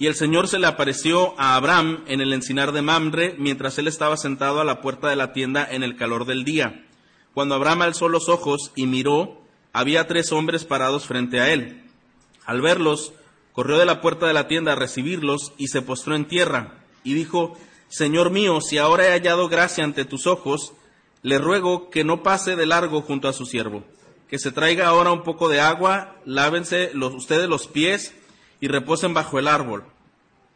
Y el Señor se le apareció a Abraham en el encinar de Mamre mientras él estaba sentado a la puerta de la tienda en el calor del día. Cuando Abraham alzó los ojos y miró, había tres hombres parados frente a él. Al verlos, corrió de la puerta de la tienda a recibirlos y se postró en tierra y dijo, Señor mío, si ahora he hallado gracia ante tus ojos, le ruego que no pase de largo junto a su siervo, que se traiga ahora un poco de agua, lávense ustedes los pies y reposen bajo el árbol.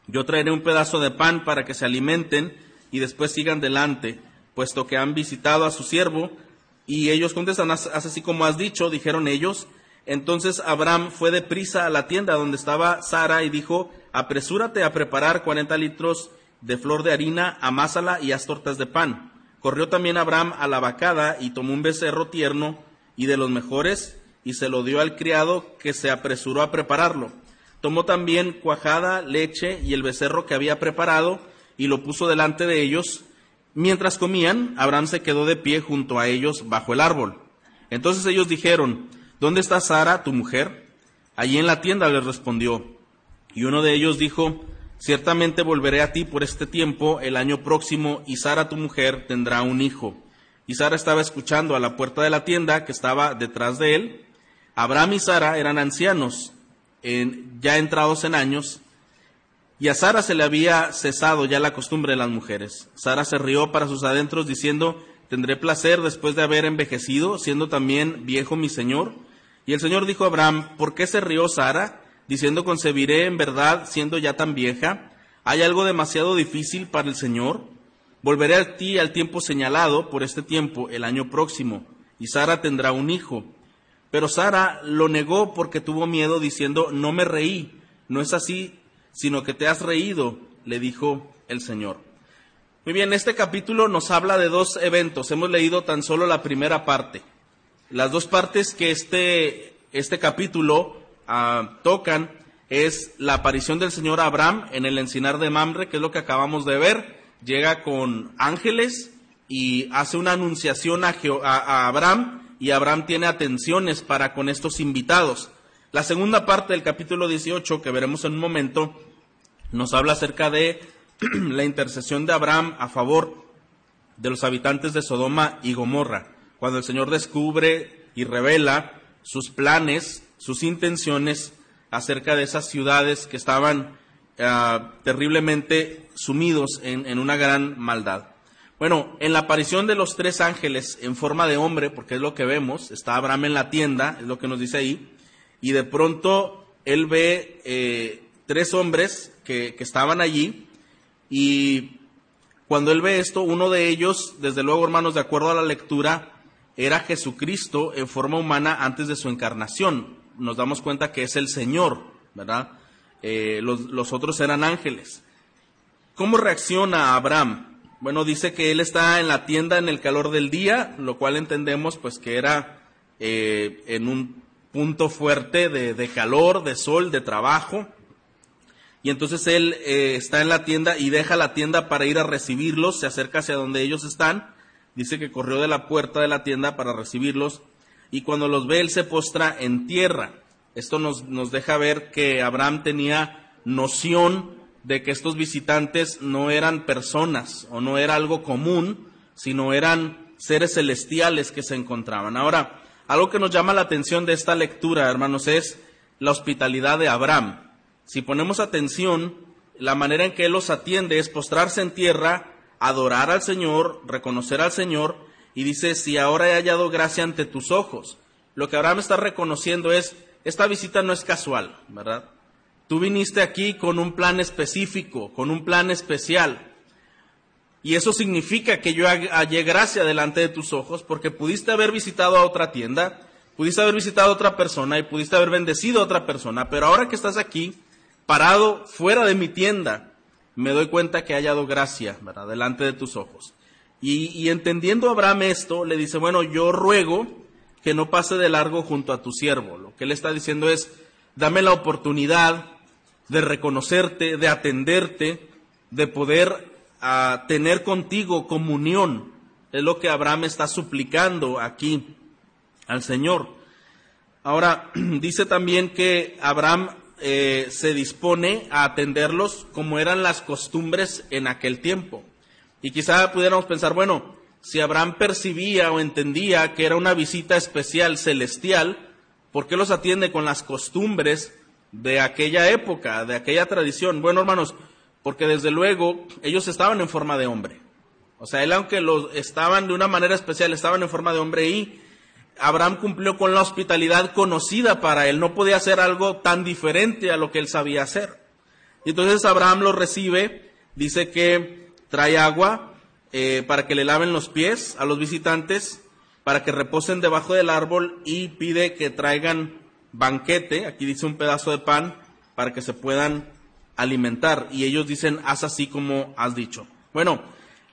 Yo traeré un pedazo de pan para que se alimenten y después sigan delante, puesto que han visitado a su siervo. Y ellos contestan, haz así como has dicho, dijeron ellos. Entonces Abraham fue de prisa a la tienda donde estaba Sara y dijo, apresúrate a preparar cuarenta litros de flor de harina, amásala y haz tortas de pan. Corrió también Abraham a la vacada y tomó un becerro tierno y de los mejores y se lo dio al criado que se apresuró a prepararlo. Tomó también cuajada, leche y el becerro que había preparado y lo puso delante de ellos. Mientras comían, Abraham se quedó de pie junto a ellos bajo el árbol. Entonces ellos dijeron, ¿Dónde está Sara, tu mujer? Allí en la tienda les respondió. Y uno de ellos dijo, Ciertamente volveré a ti por este tiempo el año próximo y Sara tu mujer tendrá un hijo. Y Sara estaba escuchando a la puerta de la tienda que estaba detrás de él. Abraham y Sara eran ancianos, ya entrados en años, y a Sara se le había cesado ya la costumbre de las mujeres. Sara se rió para sus adentros diciendo, tendré placer después de haber envejecido, siendo también viejo mi señor. Y el Señor dijo a Abraham, ¿por qué se rió Sara? diciendo concebiré en verdad siendo ya tan vieja? ¿Hay algo demasiado difícil para el Señor? Volveré a ti al tiempo señalado, por este tiempo, el año próximo, y Sara tendrá un hijo. Pero Sara lo negó porque tuvo miedo, diciendo, no me reí, no es así, sino que te has reído, le dijo el Señor. Muy bien, este capítulo nos habla de dos eventos. Hemos leído tan solo la primera parte. Las dos partes que este, este capítulo Ah, tocan es la aparición del Señor Abraham en el encinar de Mamre, que es lo que acabamos de ver. Llega con ángeles y hace una anunciación a, a Abraham y Abraham tiene atenciones para con estos invitados. La segunda parte del capítulo 18, que veremos en un momento, nos habla acerca de la intercesión de Abraham a favor de los habitantes de Sodoma y Gomorra, cuando el Señor descubre y revela sus planes sus intenciones acerca de esas ciudades que estaban ah, terriblemente sumidos en, una gran maldad. Bueno, en la aparición de los tres ángeles en forma de hombre, porque es lo que vemos, está Abraham en la tienda, es lo que nos dice ahí, y de pronto él ve eh, tres hombres que, estaban allí, y cuando él ve esto, uno de ellos, desde luego hermanos, de acuerdo a la lectura, era Jesucristo en forma humana antes de su encarnación nos damos cuenta que es el Señor, ¿verdad? Eh, los, otros eran ángeles. ¿Cómo reacciona Abraham? Bueno, dice que él está en la tienda en el calor del día, lo cual entendemos pues que era eh, en un punto fuerte de, calor, de sol, de trabajo. Y entonces él eh, está en la tienda y deja la tienda para ir a recibirlos, se acerca hacia donde ellos están. Dice que corrió de la puerta de la tienda para recibirlos y cuando los ve él se postra en tierra. Esto nos, nos deja ver que Abraham tenía noción de que estos visitantes no eran personas o no era algo común, sino eran seres celestiales que se encontraban. Ahora, algo que nos llama la atención de esta lectura, hermanos, es la hospitalidad de Abraham. Si ponemos atención, la manera en que él los atiende es postrarse en tierra, adorar al Señor, reconocer al Señor y dice, si ahora he hallado gracia ante tus ojos. Lo que Abraham está reconociendo es, esta visita no es casual, ¿verdad? Tú viniste aquí con un plan específico, con un plan especial. Y eso significa que yo hallé gracia delante de tus ojos porque pudiste haber visitado a otra tienda, pudiste haber visitado a otra persona y pudiste haber bendecido a otra persona, pero ahora que estás aquí, parado fuera de mi tienda, me doy cuenta que he hallado gracia, ¿verdad? Delante de tus ojos. Y, entendiendo Abraham esto, le dice, bueno, yo ruego que no pase de largo junto a tu siervo. Lo que él está diciendo es, dame la oportunidad de reconocerte, de atenderte, de poder ah, tener contigo comunión. Es lo que Abraham está suplicando aquí al Señor. Ahora, dice también que Abraham eh, se dispone a atenderlos como eran las costumbres en aquel tiempo. Y quizá pudiéramos pensar, bueno, si Abraham percibía o entendía que era una visita especial celestial, ¿por qué los atiende con las costumbres de aquella época, de aquella tradición? Bueno, hermanos, porque desde luego ellos estaban en forma de hombre. O sea, él aunque los estaban de una manera especial, estaban en forma de hombre y Abraham cumplió con la hospitalidad conocida para él, no podía hacer algo tan diferente a lo que él sabía hacer. Y entonces Abraham lo recibe, dice que trae agua eh, para que le laven los pies a los visitantes, para que reposen debajo del árbol y pide que traigan banquete, aquí dice un pedazo de pan, para que se puedan alimentar. Y ellos dicen, haz así como has dicho. Bueno,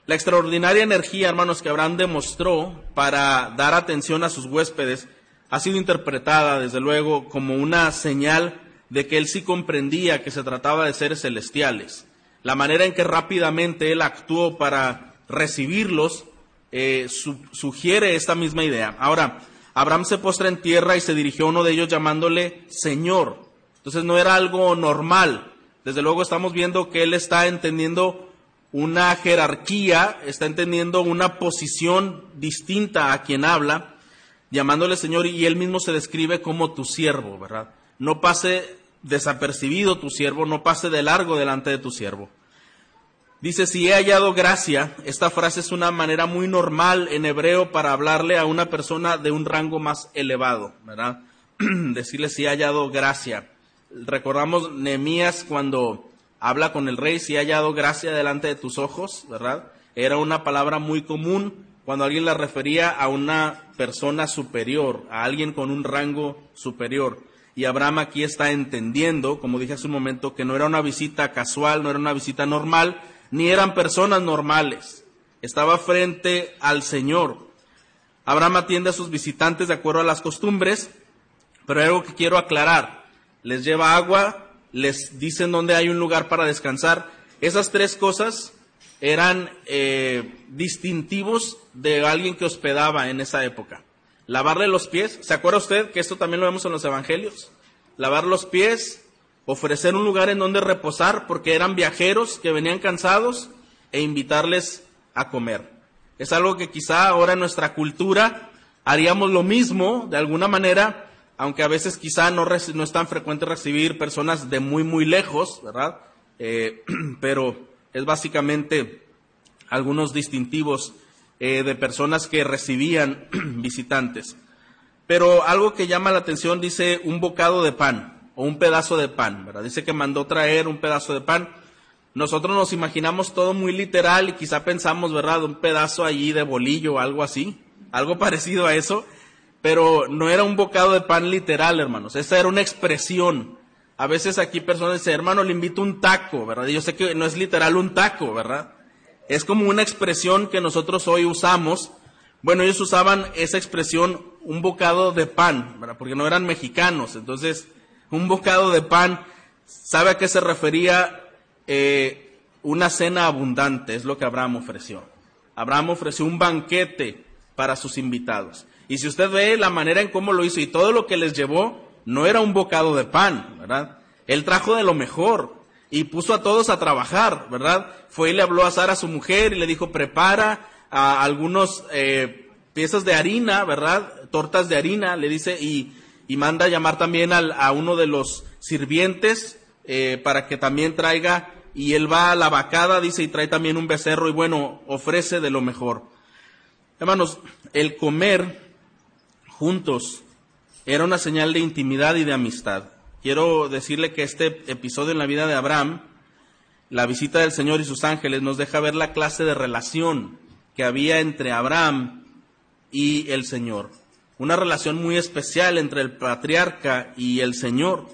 la extraordinaria energía, hermanos, que Abraham demostró para dar atención a sus huéspedes ha sido interpretada, desde luego, como una señal de que él sí comprendía que se trataba de seres celestiales. La manera en que rápidamente él actuó para recibirlos eh, sugiere esta misma idea. Ahora, Abraham se postra en tierra y se dirigió a uno de ellos llamándole Señor. Entonces no era algo normal. Desde luego estamos viendo que él está entendiendo una jerarquía, está entendiendo una posición distinta a quien habla, llamándole Señor, y él mismo se describe como tu siervo, ¿verdad? No pase desapercibido tu siervo, no pase de largo delante de tu siervo. Dice, si he hallado gracia, esta frase es una manera muy normal en hebreo para hablarle a una persona de un rango más elevado, ¿verdad? Decirle si he hallado gracia. Recordamos Nehemías cuando habla con el rey si ha hallado gracia delante de tus ojos, ¿verdad? Era una palabra muy común cuando alguien la refería a una persona superior, a alguien con un rango superior. Y Abraham aquí está entendiendo, como dije hace un momento, que no era una visita casual, no era una visita normal, ni eran personas normales. Estaba frente al Señor. Abraham atiende a sus visitantes de acuerdo a las costumbres, pero hay algo que quiero aclarar. Les lleva agua, les dicen dónde hay un lugar para descansar. Esas tres cosas eran eh, distintivos de alguien que hospedaba en esa época. Lavarle los pies, ¿se acuerda usted que esto también lo vemos en los evangelios? Lavar los pies, ofrecer un lugar en donde reposar porque eran viajeros que venían cansados e invitarles a comer. Es algo que quizá ahora en nuestra cultura haríamos lo mismo de alguna manera, aunque a veces quizá no, no es tan frecuente recibir personas de muy, muy lejos, ¿verdad? Eh, pero es básicamente algunos distintivos eh, de personas que recibían visitantes. Pero algo que llama la atención dice un bocado de pan un pedazo de pan, ¿verdad? Dice que mandó traer un pedazo de pan. Nosotros nos imaginamos todo muy literal y quizá pensamos, ¿verdad? Un pedazo allí de bolillo o algo así, algo parecido a eso pero no era un bocado de pan literal, hermanos. Esa era una expresión. A veces aquí personas dicen, hermano, le invito un taco, ¿verdad? Yo sé que no es literal un taco, ¿verdad? Es como una expresión que nosotros hoy usamos. Bueno, ellos usaban esa expresión, un bocado de pan, ¿verdad? Porque no eran mexicanos. Entonces, un bocado de pan, ¿sabe a qué se refería? Eh, una cena abundante, es lo que Abraham ofreció. Abraham ofreció un banquete para sus invitados. Y si usted ve la manera en cómo lo hizo y todo lo que les llevó, no era un bocado de pan, ¿verdad? Él trajo de lo mejor y puso a todos a trabajar, ¿verdad? Fue y le habló a Sara, su mujer, y le dijo, prepara algunos eh, piezas de harina, ¿verdad? Tortas de harina, le dice, y, y manda llamar también a uno de los sirvientes eh, para que también traiga, y él va a la vacada, dice, y trae también un becerro, y bueno, ofrece de lo mejor. Hermanos, el comer juntos era una señal de intimidad y de amistad. Quiero decirle que este episodio en la vida de Abraham, la visita del Señor y sus ángeles, nos deja ver la clase de relación que había entre Abraham y el Señor. Una relación muy especial entre el patriarca y el Señor.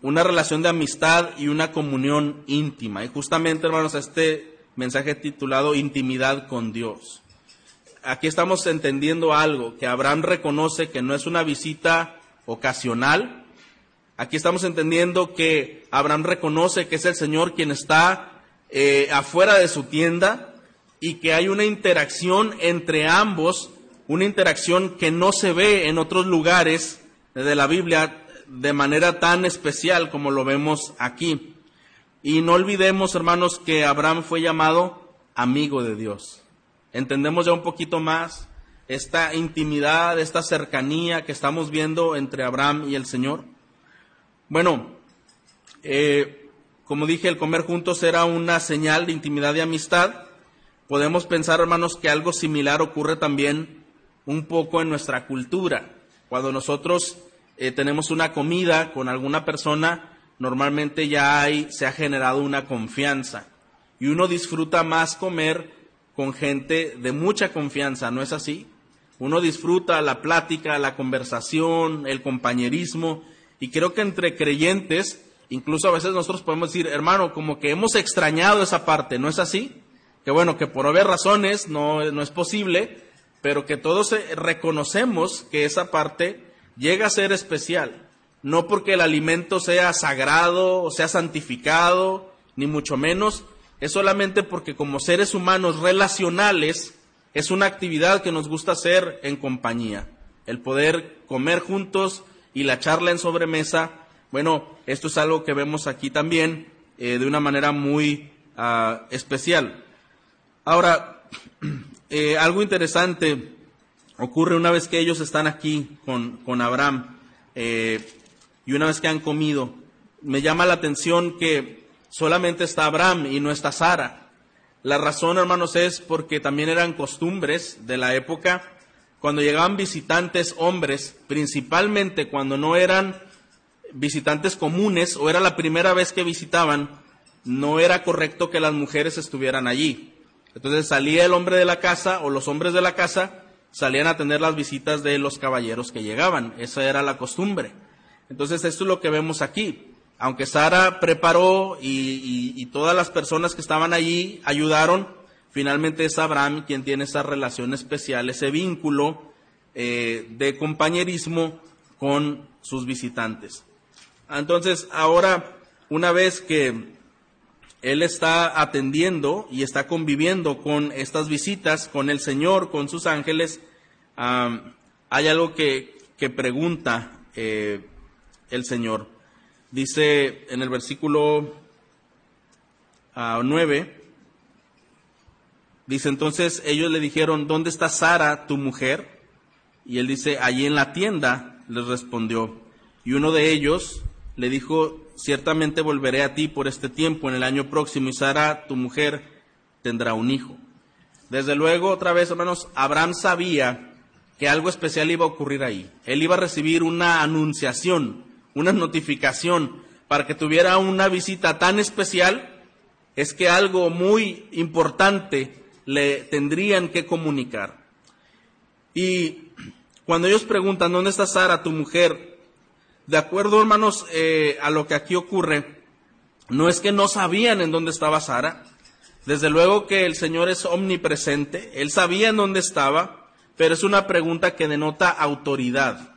Una relación de amistad y una comunión íntima. Y justamente, hermanos, este mensaje titulado Intimidad con Dios aquí estamos entendiendo algo, que Abraham reconoce que no es una visita ocasional. Aquí estamos entendiendo que Abraham reconoce que es el Señor quien está eh, afuera de su tienda y que hay una interacción entre ambos, una interacción que no se ve en otros lugares de la Biblia. de manera tan especial como lo vemos aquí. Y no olvidemos, hermanos, que Abraham fue llamado amigo de Dios. Entendemos ya un poquito más esta intimidad, esta cercanía que estamos viendo entre Abraham y el Señor. Bueno, eh, como dije, el comer juntos era una señal de intimidad y amistad. Podemos pensar, hermanos, que algo similar ocurre también un poco en nuestra cultura. Cuando nosotros eh, tenemos una comida con alguna persona, normalmente ya hay, se ha generado una confianza. Y uno disfruta más comer con gente de mucha confianza, ¿no es así? Uno disfruta la plática, la conversación, el compañerismo, y creo que entre creyentes, incluso a veces nosotros podemos decir, hermano, como que hemos extrañado esa parte, ¿no es así? Que bueno, que por haber razones no, no es posible, pero que todos reconocemos que esa parte llega a ser especial, no porque el alimento sea sagrado o sea santificado, ni mucho menos, es solamente porque como seres humanos relacionales, es una actividad que nos gusta hacer en compañía. El poder comer juntos y la charla en sobremesa. Bueno, esto es algo que vemos aquí también eh, de una manera muy ah, especial. Ahora, eh, algo interesante ocurre una vez que ellos están aquí con, con Abraham eh, y una vez que han comido. Me llama la atención que solamente está Abraham y no está Sara. La razón, hermanos, es porque también eran costumbres de la época cuando llegaban visitantes hombres, principalmente cuando no eran visitantes comunes o era la primera vez que visitaban, no era correcto que las mujeres estuvieran allí. Entonces salía el hombre de la casa o los hombres de la casa salían a tener las visitas de los caballeros que llegaban. Esa era la costumbre. Entonces esto es lo que vemos aquí aunque Sara preparó y, todas las personas que estaban allí ayudaron, finalmente es Abraham quien tiene esa relación especial, ese vínculo eh, de compañerismo con sus visitantes. Entonces, ahora, una vez que él está atendiendo y está conviviendo con estas visitas, con el Señor, con sus ángeles, hay algo que, pregunta eh, el Señor. Dice en el versículo 9, ah, dice entonces ellos le dijeron, ¿dónde está Sara, tu mujer? Y él dice, allí en la tienda, les respondió. Y uno de ellos le dijo, ciertamente volveré a ti por este tiempo en el año próximo y Sara, tu mujer, tendrá un hijo. Desde luego, otra vez, hermanos, Abraham sabía que algo especial iba a ocurrir ahí. Él iba a recibir una anunciación, una notificación para que tuviera una visita tan especial, es que algo muy importante le tendrían que comunicar. Y cuando ellos preguntan, ¿dónde está Sara, tu mujer? De acuerdo, hermanos, eh, a lo que aquí ocurre, no es que no sabían en dónde estaba Sara. Desde luego que el Señor es omnipresente, Él sabía en dónde estaba, pero es una pregunta que denota autoridad.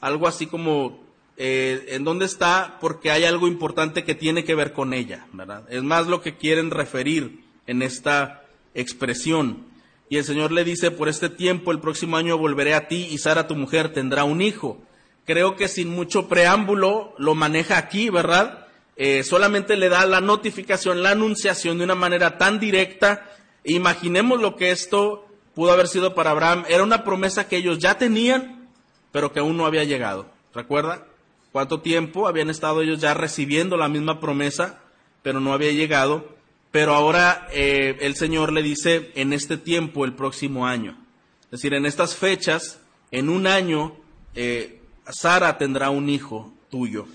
Algo así como eh, en dónde está porque hay algo importante que tiene que ver con ella, ¿verdad? Es más lo que quieren referir en esta expresión. Y el Señor le dice, por este tiempo, el próximo año volveré a ti y Sara, tu mujer, tendrá un hijo. Creo que sin mucho preámbulo lo maneja aquí, ¿verdad? Eh, solamente le da la notificación, la anunciación de una manera tan directa. Imaginemos lo que esto pudo haber sido para Abraham. Era una promesa que ellos ya tenían, pero que aún no había llegado. ¿Recuerda? cuánto tiempo habían estado ellos ya recibiendo la misma promesa, pero no había llegado. Pero ahora eh, el Señor le dice, en este tiempo, el próximo año. Es decir, en estas fechas, en un año, eh, Sara tendrá un hijo tuyo.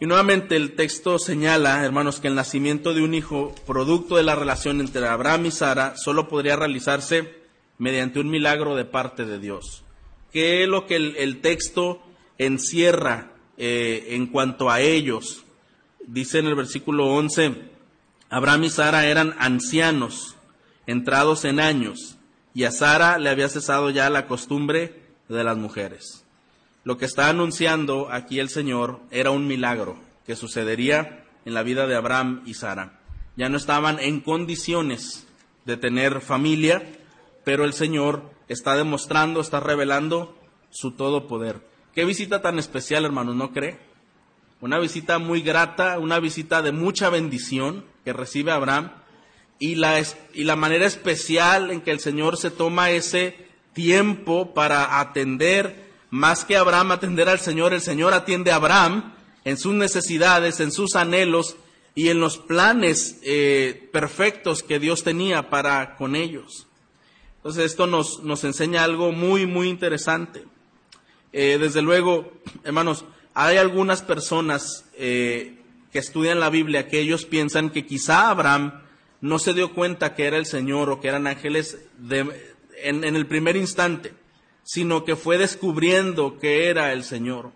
Y nuevamente el texto señala, hermanos, que el nacimiento de un hijo, producto de la relación entre Abraham y Sara, solo podría realizarse mediante un milagro de parte de Dios. ¿Qué es lo que el texto encierra eh, en cuanto a ellos. Dice en el versículo 11, Abraham y Sara eran ancianos, entrados en años, y a Sara le había cesado ya la costumbre de las mujeres. Lo que está anunciando aquí el Señor era un milagro que sucedería en la vida de Abraham y Sara. Ya no estaban en condiciones de tener familia, pero el Señor está demostrando, está revelando su todo poder Qué visita tan especial, hermanos, ¿no cree? Una visita muy grata, una visita de mucha bendición que recibe Abraham y la, y la manera especial en que el Señor se toma ese tiempo para atender, más que Abraham atender al Señor, el Señor atiende a Abraham en sus necesidades, en sus anhelos y en los planes eh, perfectos que Dios tenía para con ellos. Entonces esto nos, nos enseña algo muy, muy interesante. Eh, desde luego, hermanos, hay algunas personas eh, que estudian la Biblia que ellos piensan que quizá Abraham no se dio cuenta que era el Señor o que eran ángeles en, en el primer instante, sino que fue descubriendo que era el Señor.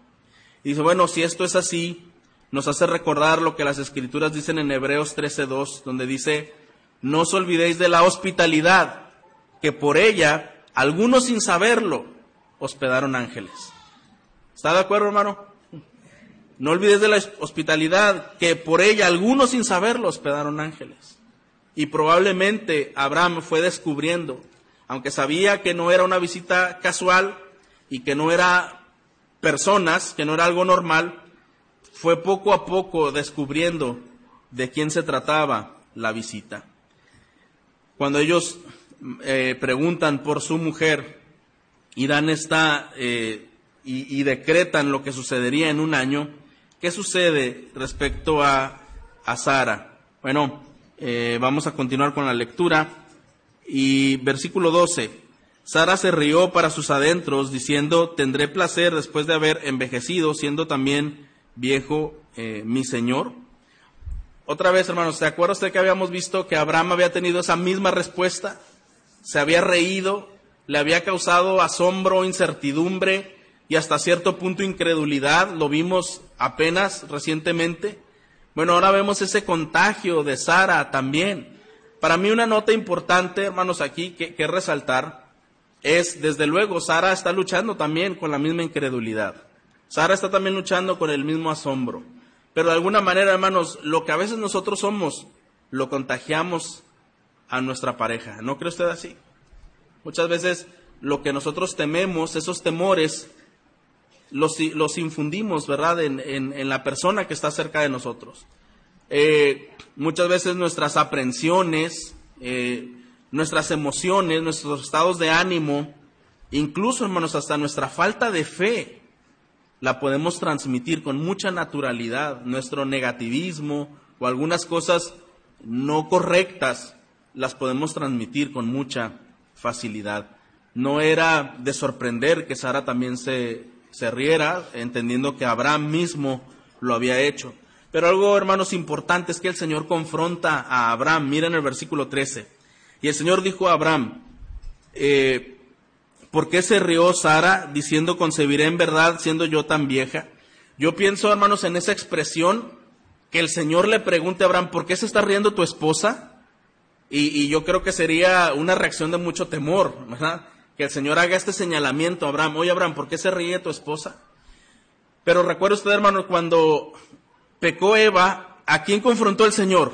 Y dice, bueno, si esto es así, nos hace recordar lo que las escrituras dicen en Hebreos 13.2, donde dice, no os olvidéis de la hospitalidad, que por ella, algunos sin saberlo, hospedaron ángeles. ¿Está de acuerdo, hermano? No olvides de la hospitalidad, que por ella, algunos sin saberlo, hospedaron ángeles. Y probablemente Abraham fue descubriendo, aunque sabía que no era una visita casual y que no era personas, que no era algo normal, fue poco a poco descubriendo de quién se trataba la visita. Cuando ellos eh, preguntan por su mujer y dan eh, y, decretan lo que sucedería en un año, ¿qué sucede respecto a, a Sara? Bueno, eh, vamos a continuar con la lectura y versículo 12. Sara se rió para sus adentros, diciendo, tendré placer después de haber envejecido, siendo también viejo eh, mi Señor? Otra vez, hermanos, ¿se acuerda usted que habíamos visto que Abraham había tenido esa misma respuesta? Se había reído, le había causado asombro, incertidumbre y hasta cierto punto incredulidad. Lo vimos apenas recientemente. Bueno, ahora vemos ese contagio de Sara también. Para mí una nota importante, hermanos, aquí que, resaltar es, desde luego, Sara está luchando también con la misma incredulidad. Sara está también luchando con el mismo asombro. Pero de alguna manera, hermanos, lo que a veces nosotros somos, lo contagiamos a nuestra pareja. ¿No cree usted así? Muchas veces lo que nosotros tememos, esos temores, los, los infundimos, ¿verdad?, en, la persona que está cerca de nosotros. Eh, muchas veces nuestras aprensiones, eh, nuestras emociones, nuestros estados de ánimo, incluso, hermanos, hasta nuestra falta de fe, la podemos transmitir con mucha naturalidad. Nuestro negativismo o algunas cosas no correctas las podemos transmitir con mucha facilidad. No era de sorprender que Sara también se, se riera, entendiendo que Abraham mismo lo había hecho. Pero algo, hermanos, importante es que el Señor confronta a Abraham. Miren el versículo 13. Y el Señor dijo a Abraham, eh, ¿Por qué se rió Sara diciendo concebiré en verdad siendo yo tan vieja? Yo pienso, hermanos, en esa expresión que el Señor le pregunte a Abraham, ¿por qué se está riendo tu esposa? Y, yo creo que sería una reacción de mucho temor, ¿verdad? Que el Señor haga este señalamiento a Abraham, oye Abraham, ¿por qué se ríe tu esposa? Pero recuerda usted, hermano, cuando pecó Eva, ¿a quién confrontó el Señor?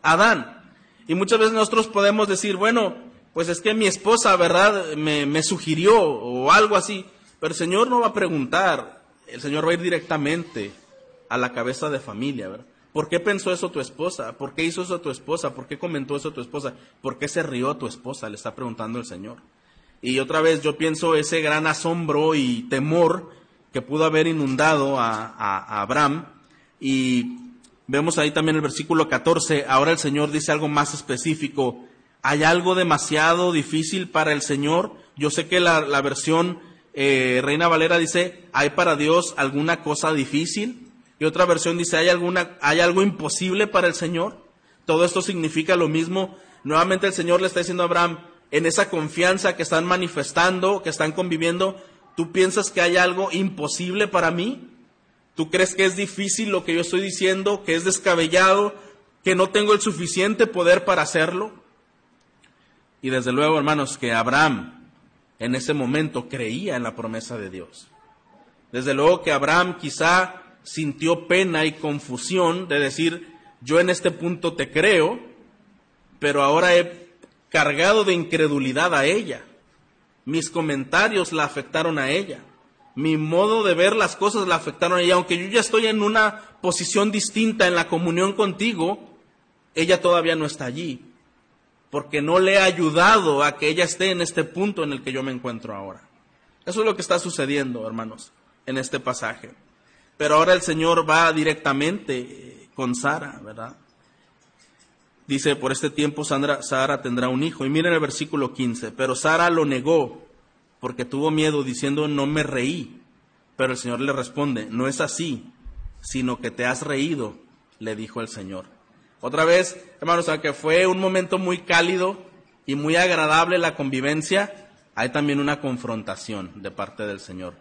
Adán. Y muchas veces nosotros podemos decir, bueno, pues es que mi esposa, ¿verdad?, me, sugirió o algo así. Pero el Señor no va a preguntar, el Señor va a ir directamente a la cabeza de familia, ¿verdad? ¿Por qué pensó eso tu esposa? ¿Por qué hizo eso tu esposa? ¿Por qué comentó eso tu esposa? ¿Por qué se rió tu esposa? Le está preguntando el Señor. Y otra vez yo pienso ese gran asombro y temor que pudo haber inundado a, a Abraham. Y vemos ahí también el versículo 14. Ahora el Señor dice algo más específico ¿Hay algo demasiado difícil para el Señor? Yo sé que la, versión eh, Reina Valera dice, ¿hay para Dios alguna cosa difícil? Y otra versión dice, ¿hay, alguna, ¿hay algo imposible para el Señor? Todo esto significa lo mismo. Nuevamente el Señor le está diciendo a Abraham, en esa confianza que están manifestando, que están conviviendo, ¿tú piensas que hay algo imposible para mí? ¿Tú crees que es difícil lo que yo estoy diciendo, que es descabellado, que no tengo el suficiente poder para hacerlo? Y desde luego, hermanos, que Abraham en ese momento creía en la promesa de Dios. Desde luego que Abraham quizá sintió pena y confusión de decir, yo en este punto te creo, pero ahora he cargado de incredulidad a ella. Mis comentarios la afectaron a ella. Mi modo de ver las cosas la afectaron a ella. Aunque yo ya estoy en una posición distinta en la comunión contigo, ella todavía no está allí. Porque no le he ayudado a que ella esté en este punto en el que yo me encuentro ahora. Eso es lo que está sucediendo, hermanos, en este pasaje. Pero ahora el Señor va directamente eh, con Sara, ¿verdad? Dice, por este tiempo Sara, tendrá un hijo. Y miren el versículo 15, pero Sara lo negó porque tuvo miedo diciendo, no me reí. Pero el Señor le responde, no es así, sino que te has reído, le dijo el Señor. Otra vez, hermanos, aunque fue un momento muy cálido y muy agradable la convivencia, hay también una confrontación de parte del Señor.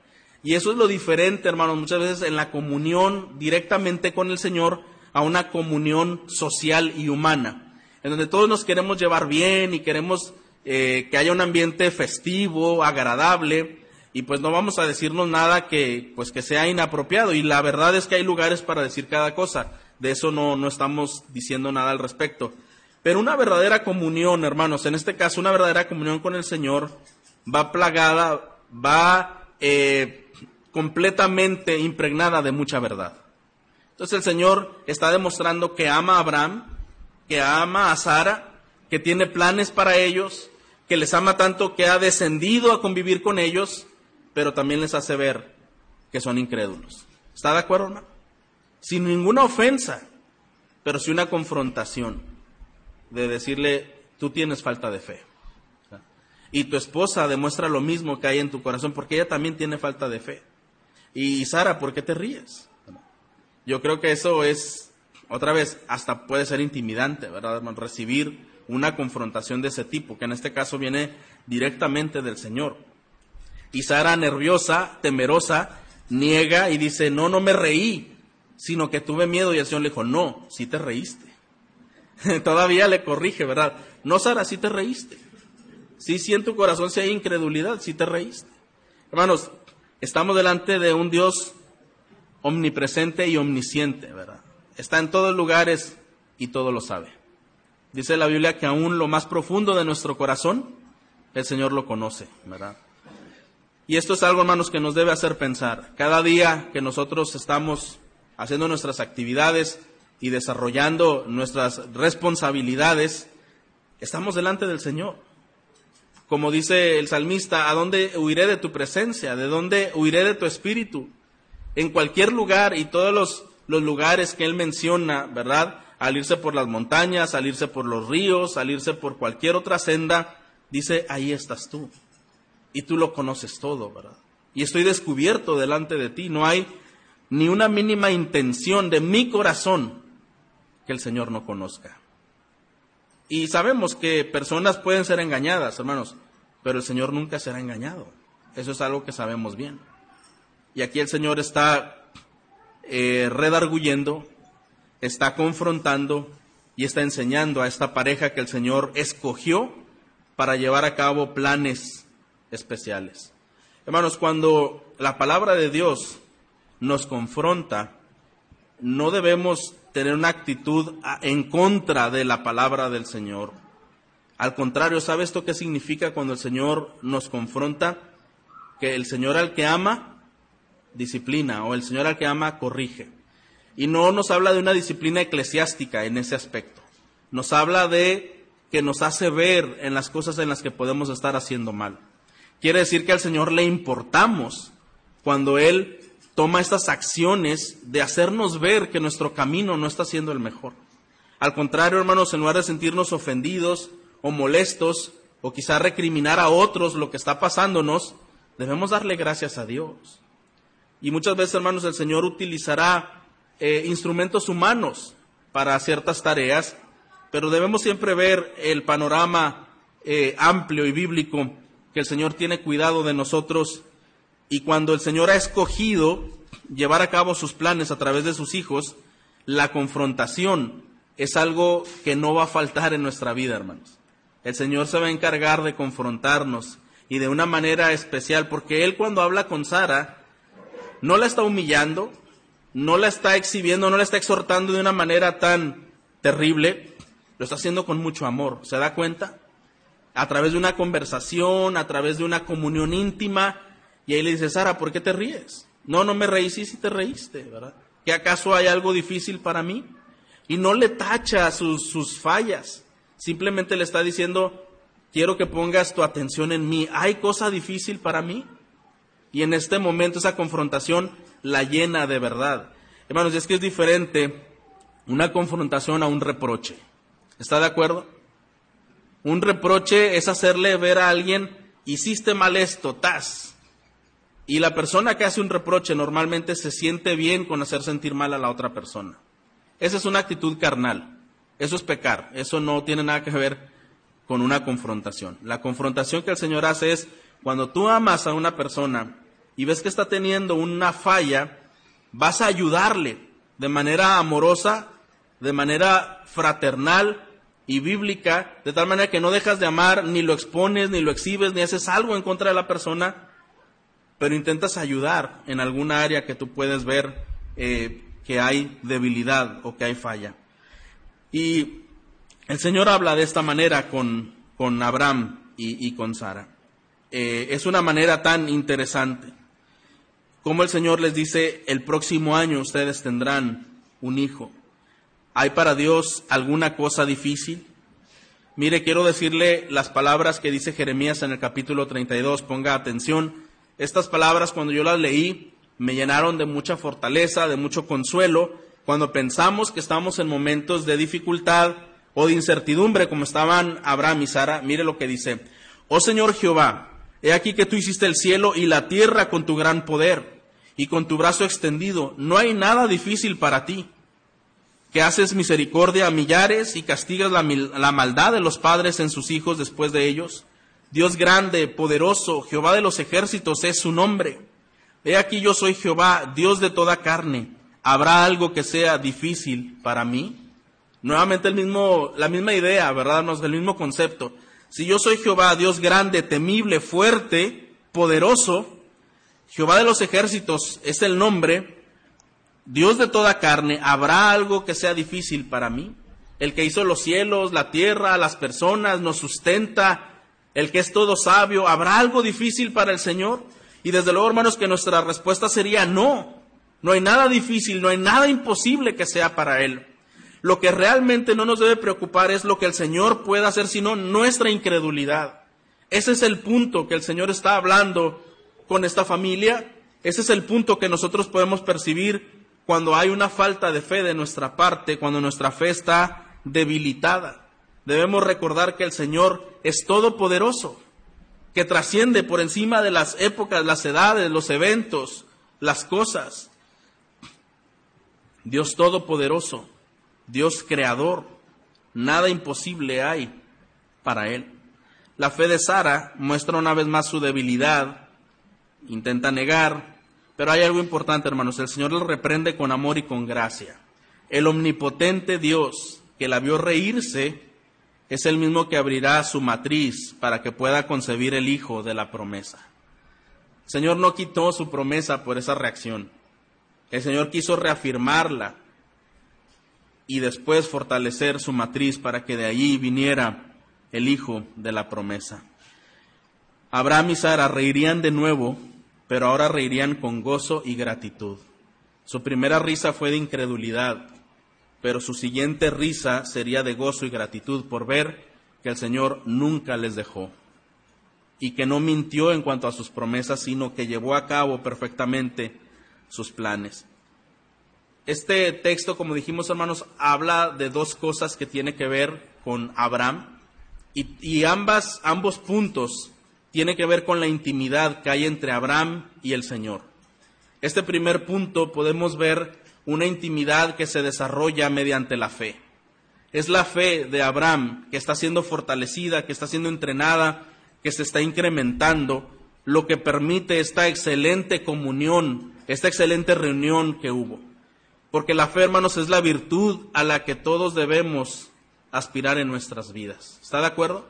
Y eso es lo diferente, hermanos, muchas veces en la comunión directamente con el Señor a una comunión social y humana, en donde todos nos queremos llevar bien y queremos eh, que haya un ambiente festivo, agradable, y pues no vamos a decirnos nada que, pues que sea inapropiado. Y la verdad es que hay lugares para decir cada cosa. De eso no, no estamos diciendo nada al respecto. Pero una verdadera comunión, hermanos, en este caso una verdadera comunión con el Señor, va plagada, va eh, completamente impregnada de mucha verdad. Entonces el Señor está demostrando que ama a Abraham, que ama a Sara, que tiene planes para ellos, que les ama tanto que ha descendido a convivir con ellos, pero también les hace ver que son incrédulos. ¿Está de acuerdo, hermano? Sin ninguna ofensa, pero sí una confrontación de decirle, tú tienes falta de fe. Y tu esposa demuestra lo mismo que hay en tu corazón, porque ella también tiene falta de fe. Y Sara, ¿por qué te ríes? Yo creo que eso es, otra vez, hasta puede ser intimidante, ¿verdad, Recibir una confrontación de ese tipo, que en este caso viene directamente del Señor. Y Sara, nerviosa, temerosa, niega y dice, no, no me reí, sino que tuve miedo y el Señor le dijo, no, sí te reíste. Todavía le corrige, ¿verdad? No, Sara, sí te reíste. Sí, sí en tu corazón si hay incredulidad, si te reíste. Hermanos, estamos delante de un Dios omnipresente y omnisciente, ¿verdad? Está en todos lugares y todo lo sabe. Dice la Biblia que aún lo más profundo de nuestro corazón, el Señor lo conoce, ¿verdad? Y esto es algo, hermanos, que nos debe hacer pensar. Cada día que nosotros estamos haciendo nuestras actividades y desarrollando nuestras responsabilidades, estamos delante del Señor como dice el salmista, ¿a dónde huiré de tu presencia? ¿De dónde huiré de tu espíritu? En cualquier lugar y todos los, lugares que él menciona, ¿verdad? Al irse por las montañas, al irse por los ríos, al irse por cualquier otra senda, dice, ahí estás tú. Y tú lo conoces todo, ¿verdad? Y estoy descubierto delante de ti. No hay ni una mínima intención de mi corazón que el Señor no conozca. Y sabemos que personas pueden ser engañadas, hermanos pero el Señor nunca será engañado. Eso es algo que sabemos bien. Y aquí el Señor está eh, redarguyendo, está confrontando y está enseñando a esta pareja que el Señor escogió para llevar a cabo planes especiales. Hermanos, cuando la palabra de Dios nos confronta, no debemos tener una actitud en contra de la palabra del Señor. Al contrario, ¿sabe esto qué significa cuando el Señor nos confronta? Que el Señor al que ama, disciplina, o el Señor al que ama, corrige. Y no nos habla de una disciplina eclesiástica en ese aspecto. Nos habla de que nos hace ver en las cosas en las que podemos estar haciendo mal. Quiere decir que al Señor le importamos cuando Él toma estas acciones de hacernos ver que nuestro camino no está siendo el mejor. Al contrario, hermanos, en lugar de sentirnos ofendidos, o molestos o quizá recriminar a otros lo que está pasándonos, debemos darle gracias a Dios. Y muchas veces, hermanos, el Señor utilizará eh, instrumentos humanos para ciertas tareas, pero debemos siempre ver el panorama eh, amplio y bíblico que el Señor tiene cuidado de nosotros y cuando el Señor ha escogido llevar a cabo sus planes a través de sus hijos, la confrontación es algo que no va a faltar en nuestra vida, hermanos. El Señor se va a encargar de confrontarnos y de una manera especial, porque Él cuando habla con Sara, no la está humillando, no la está exhibiendo, no la está exhortando de una manera tan terrible, lo está haciendo con mucho amor. ¿Se da cuenta? A través de una conversación, a través de una comunión íntima, Y ahí le dice, Sara, ¿por qué te ríes? No, no me reí, sí, sí te reíste, ¿verdad? ¿Que acaso hay algo difícil para mí? Y no le tacha sus, sus fallas, simplemente le está diciendo, quiero que pongas tu atención en mí, ¿hay cosa difícil para mí? Y en este momento esa confrontación la llena de verdad. Hermanos, es que es diferente una confrontación a un reproche. ¿Está de acuerdo? Un reproche es hacerle ver a alguien, hiciste mal esto, tas. Y la persona que hace un reproche normalmente se siente bien con hacer sentir mal a la otra persona. Esa es una actitud carnal. Eso es pecar. Eso no tiene nada que ver con una confrontación. La confrontación que el Señor hace es cuando tú amas a una persona y ves que está teniendo una falla, vas a ayudarle de manera amorosa, de manera fraternal, y bíblica, de tal manera que no dejas de amar, ni lo expones, ni lo exhibes, ni haces algo en contra de la persona, pero intentas ayudar en alguna área que tú puedes ver eh, que hay debilidad o que hay falla. Y el Señor habla de esta manera con, con Abraham y, con Sara. Eh, es una manera tan interesante. Como el Señor les dice, el próximo año ustedes tendrán un hijo. ¿Hay para Dios alguna cosa difícil? Mire, quiero decirle las palabras que dice Jeremías en el capítulo 32. Ponga atención. Estas palabras cuando yo las leí me llenaron de mucha fortaleza, de mucho consuelo. Cuando pensamos que estamos en momentos de dificultad o de incertidumbre como estaban Abraham y Sara, mire lo que dice. Oh Señor Jehová, he aquí que tú hiciste el cielo y la tierra con tu gran poder y con tu brazo extendido. No hay nada difícil para ti que haces misericordia a millares y castigas la, la, maldad de los padres en sus hijos después de ellos. Dios grande, poderoso, Jehová de los ejércitos es su nombre. He aquí yo soy Jehová, Dios de toda carne. ¿Habrá algo que sea difícil para mí? Nuevamente el mismo, la misma idea, ¿verdad? el mismo concepto. Si yo soy Jehová, Dios grande, temible, fuerte, poderoso, Jehová de los ejércitos es el nombre, Dios de toda carne, ¿habrá algo que sea difícil para mí? El que hizo los cielos, la tierra, las personas, nos sustenta, el que es todo sabio, ¿habrá algo difícil para el Señor? Y desde luego, hermanos, que nuestra respuesta sería no. No hay nada difícil, no hay nada imposible que sea para Él. Lo que realmente no nos debe preocupar es lo que el Señor pueda hacer, sino nuestra incredulidad. Ese es el punto que el Señor está hablando con esta familia. Ese es el punto que nosotros podemos percibir cuando hay una falta de fe de nuestra parte, cuando nuestra fe está debilitada. Debemos recordar que el Señor es todopoderoso, que trasciende por encima de las épocas, las edades, los eventos, las cosas. Dios todopoderoso, Dios creador, nada imposible hay para Él. La fe de Sara muestra una vez más su debilidad, intenta negar, pero hay algo importante, hermanos. El Señor lo reprende con amor y con gracia. El omnipotente Dios que la vio reírse es el mismo que abrirá su matriz para que pueda concebir el hijo de la promesa. El Señor no quitó su promesa por esa reacción. El Señor quiso reafirmarla y después fortalecer su matriz para que de allí viniera el hijo de la promesa. Abraham y Sara reirían de nuevo pero ahora reirían con gozo y gratitud. Su primera risa fue de incredulidad, pero su siguiente risa sería de gozo y gratitud por ver que el Señor nunca les dejó y que no mintió en cuanto a sus promesas, sino que llevó a cabo perfectamente sus planes. Este texto, como dijimos hermanos, habla de dos cosas que tiene que ver con Abraham y, ambas, ambos puntos tiene que ver con la intimidad que hay entre Abraham y el Señor. Este primer punto podemos ver una intimidad que se desarrolla mediante la fe. Es la fe de Abraham que está siendo fortalecida, que está siendo entrenada, que se está incrementando, lo que permite esta excelente comunión, esta excelente reunión que hubo. Porque la fe, hermanos, es la virtud a la que todos debemos aspirar en nuestras vidas. ¿Está de acuerdo?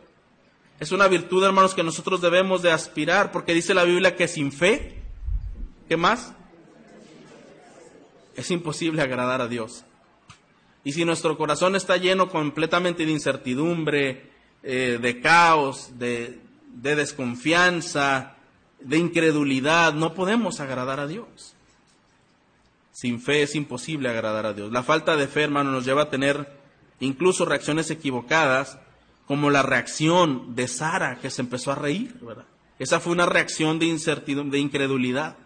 Es una virtud, hermanos, que nosotros debemos de aspirar, porque dice la Biblia que sin fe, ¿qué más? Es imposible agradar a Dios. Y si nuestro corazón está lleno completamente de incertidumbre, eh, de caos, de, de desconfianza, de incredulidad, no podemos agradar a Dios. Sin fe es imposible agradar a Dios. La falta de fe, hermano, nos lleva a tener incluso reacciones equivocadas, como la reacción de Sara, que se empezó a reír, ¿verdad? Esa fue una reacción de incertidumbre, de incredulidad.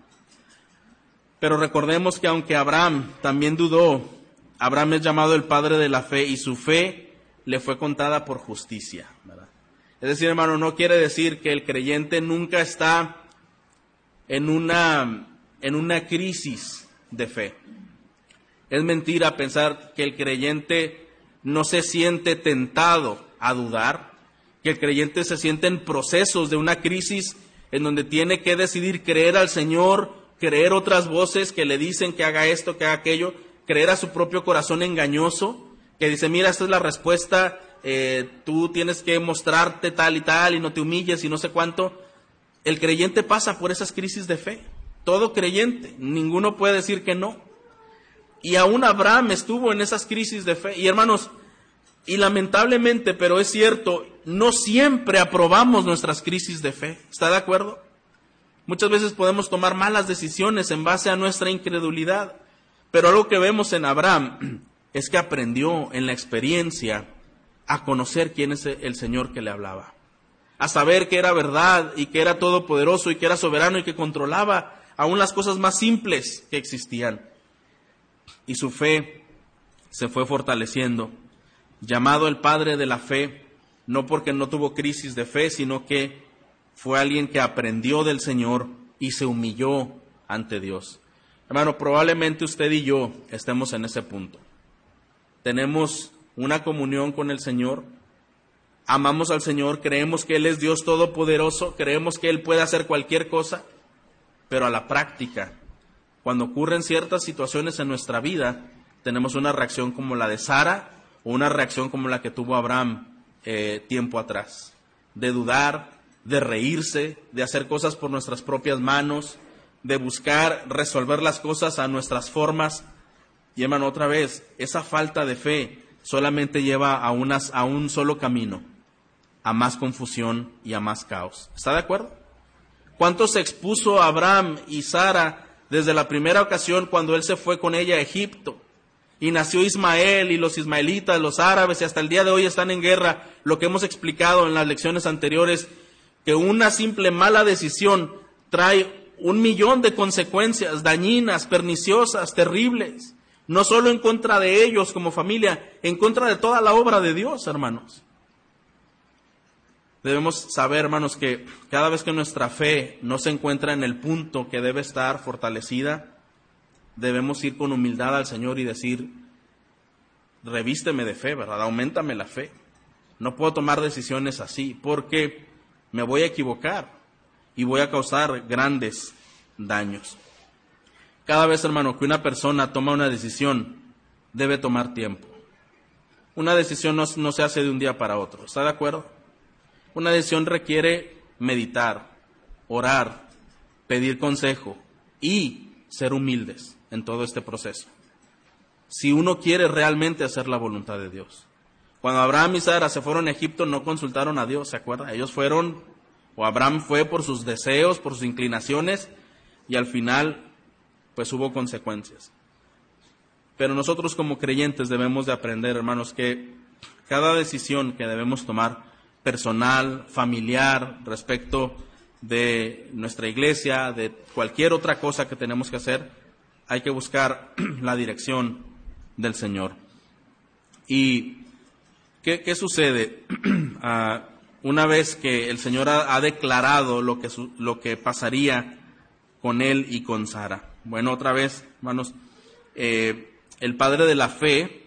Pero recordemos que aunque Abraham también dudó, Abraham es llamado el padre de la fe y su fe le fue contada por justicia. Es decir, hermano, no quiere decir que el creyente nunca está en una, en una crisis de fe. Es mentira pensar que el creyente no se siente tentado a dudar, que el creyente se siente en procesos de una crisis en donde tiene que decidir creer al Señor, creer otras voces que le dicen que haga esto, que haga aquello, creer a su propio corazón engañoso, que dice, mira, esta es la respuesta, eh, tú tienes que mostrarte tal y tal y no te humilles y no sé cuánto. El creyente pasa por esas crisis de fe todo creyente, ninguno puede decir que no. Y aún Abraham estuvo en esas crisis de fe. Y hermanos, y lamentablemente, pero es cierto, no siempre aprobamos nuestras crisis de fe. ¿Está de acuerdo? Muchas veces podemos tomar malas decisiones en base a nuestra incredulidad. Pero algo que vemos en Abraham es que aprendió en la experiencia a conocer quién es el Señor que le hablaba. A saber que era verdad y que era todopoderoso y que era soberano y que controlaba aún las cosas más simples que existían. Y su fe se fue fortaleciendo. Llamado el padre de la fe, no porque no tuvo crisis de fe, sino que fue alguien que aprendió del Señor y se humilló ante Dios. Hermano, probablemente usted y yo estemos en ese punto. Tenemos una comunión con el Señor, amamos al Señor, creemos que Él es Dios Todopoderoso, creemos que Él puede hacer cualquier cosa, pero a la práctica, cuando ocurren ciertas situaciones en nuestra vida, tenemos una reacción como la de Sara o una reacción como la que tuvo Abraham eh, tiempo atrás, de dudar, de reírse, de hacer cosas por nuestras propias manos, de buscar resolver las cosas a nuestras formas. Y hermano, otra vez, esa falta de fe solamente lleva a, unas, a un solo camino, a más confusión y a más caos. ¿Está de acuerdo? ¿Cuánto se expuso Abraham y Sara desde la primera ocasión cuando él se fue con ella a Egipto? Y nació Ismael y los ismaelitas, los árabes, y hasta el día de hoy están en guerra. Lo que hemos explicado en las lecciones anteriores, que una simple mala decisión trae un millón de consecuencias dañinas, perniciosas, terribles. No solo en contra de ellos como familia, en contra de toda la obra de Dios, hermanos. Debemos saber, hermanos, que cada vez que nuestra fe no se encuentra en el punto que debe estar fortalecida, debemos ir con humildad al Señor y decir, revísteme de fe, ¿verdad? Aumentame la fe. No puedo tomar decisiones así porque me voy a equivocar y voy a causar grandes daños. Cada vez, hermano, que una persona toma una decisión, debe tomar tiempo. Una decisión no, no se hace de un día para otro. ¿Está de acuerdo? Una decisión requiere meditar, orar, pedir consejo y ser humildes en todo este proceso. Si uno quiere realmente hacer la voluntad de Dios. Cuando Abraham y Sara se fueron a Egipto no consultaron a Dios, ¿se acuerda? Ellos fueron, o Abraham fue por sus deseos, por sus inclinaciones, y al final, pues hubo consecuencias. Pero nosotros como creyentes debemos de aprender, hermanos, que cada decisión que debemos tomar personal, familiar, respecto de nuestra iglesia, de cualquier otra cosa que tenemos que hacer, hay que buscar la dirección del Señor. ¿Y qué, sucede? Ah, una vez que el Señor ha, declarado lo que, lo que pasaría con él y con Sara. Bueno, otra vez, hermanos, eh, el Padre de la fe,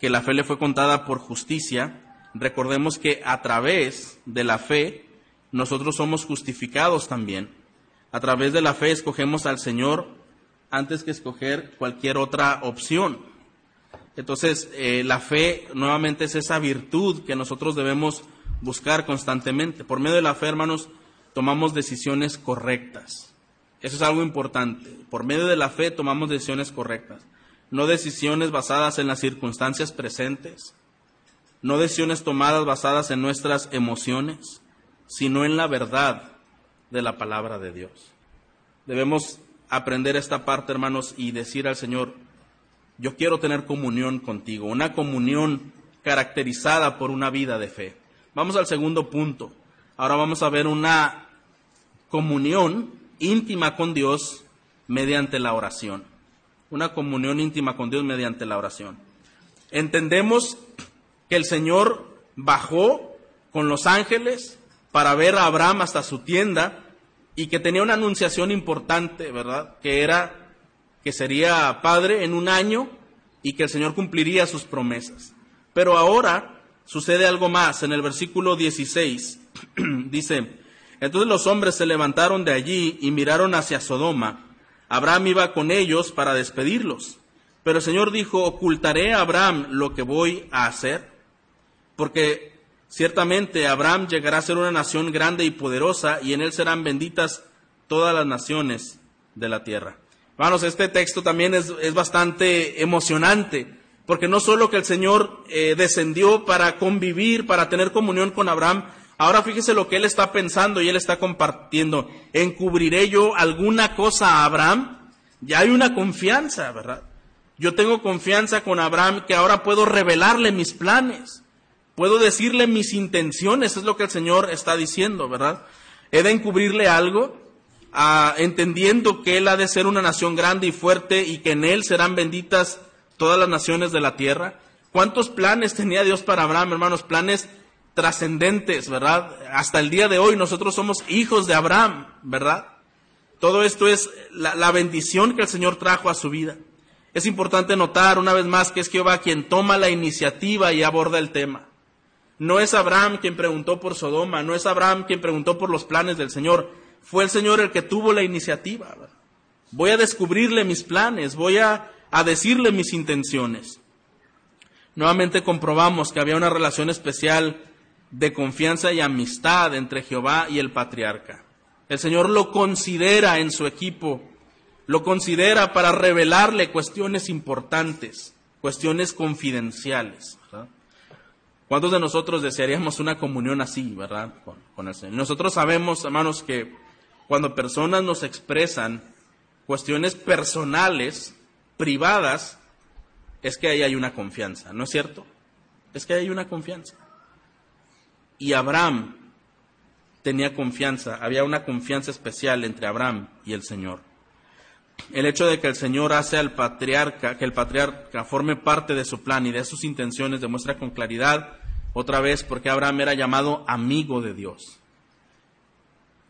que la fe le fue contada por justicia, recordemos que a través de la fe nosotros somos justificados también. A través de la fe escogemos al Señor antes que escoger cualquier otra opción. Entonces, eh, la fe nuevamente es esa virtud que nosotros debemos buscar constantemente. Por medio de la fe, hermanos, tomamos decisiones correctas. Eso es algo importante. Por medio de la fe tomamos decisiones correctas. No decisiones basadas en las circunstancias presentes, no decisiones tomadas basadas en nuestras emociones, sino en la verdad de la palabra de Dios. Debemos aprender esta parte, hermanos, y decir al Señor, yo quiero tener comunión contigo, una comunión caracterizada por una vida de fe. Vamos al segundo punto. Ahora vamos a ver una comunión íntima con Dios mediante la oración. Una comunión íntima con Dios mediante la oración. Entendemos que el Señor bajó con los ángeles para ver a Abraham hasta su tienda y que tenía una anunciación importante, ¿verdad? Que era que sería padre en un año y que el Señor cumpliría sus promesas. Pero ahora sucede algo más. En el versículo 16 dice, entonces los hombres se levantaron de allí y miraron hacia Sodoma. Abraham iba con ellos para despedirlos. Pero el Señor dijo, ocultaré a Abraham lo que voy a hacer, porque ciertamente Abraham llegará a ser una nación grande y poderosa, y en él serán benditas todas las naciones de la tierra. Hermanos, este texto también es, bastante emocionante, porque no solo que el Señor eh, descendió para convivir, para tener comunión con Abraham, ahora fíjese lo que él está pensando y él está compartiendo. ¿Encubriré yo alguna cosa a Abraham? Ya hay una confianza, ¿verdad? Yo tengo confianza con Abraham que ahora puedo revelarle mis planes, puedo decirle mis intenciones, es lo que el Señor está diciendo, ¿verdad? He de encubrirle algo, ah, entendiendo que Él ha de ser una nación grande y fuerte y que en Él serán benditas todas las naciones de la tierra. ¿Cuántos planes tenía Dios para Abraham, hermanos? Planes trascendentes, ¿verdad? Hasta el día de hoy nosotros somos hijos de Abraham, ¿verdad? Todo esto es la bendición que el Señor trajo a su vida. Es importante notar una vez más que es Jehová quien toma la iniciativa y aborda el tema. No es Abraham quien preguntó por Sodoma, no es Abraham quien preguntó por los planes del Señor, fue el Señor el que tuvo la iniciativa. Voy a descubrirle mis planes, voy a, a decirle mis intenciones. Nuevamente comprobamos que había una relación especial de confianza y amistad entre Jehová y el patriarca. El Señor lo considera en su equipo lo considera para revelarle cuestiones importantes, cuestiones confidenciales. ¿Cuántos de nosotros desearíamos una comunión así, verdad, con, el Señor? Nosotros sabemos, hermanos, que cuando personas nos expresan cuestiones personales, privadas, es que ahí hay una confianza, ¿no es cierto? Es que ahí hay una confianza. Y Abraham tenía confianza, había una confianza especial entre Abraham y el Señor el hecho de que el Señor hace al patriarca, que el patriarca forme parte de su plan y de sus intenciones, demuestra con claridad otra vez por qué Abraham era llamado amigo de Dios.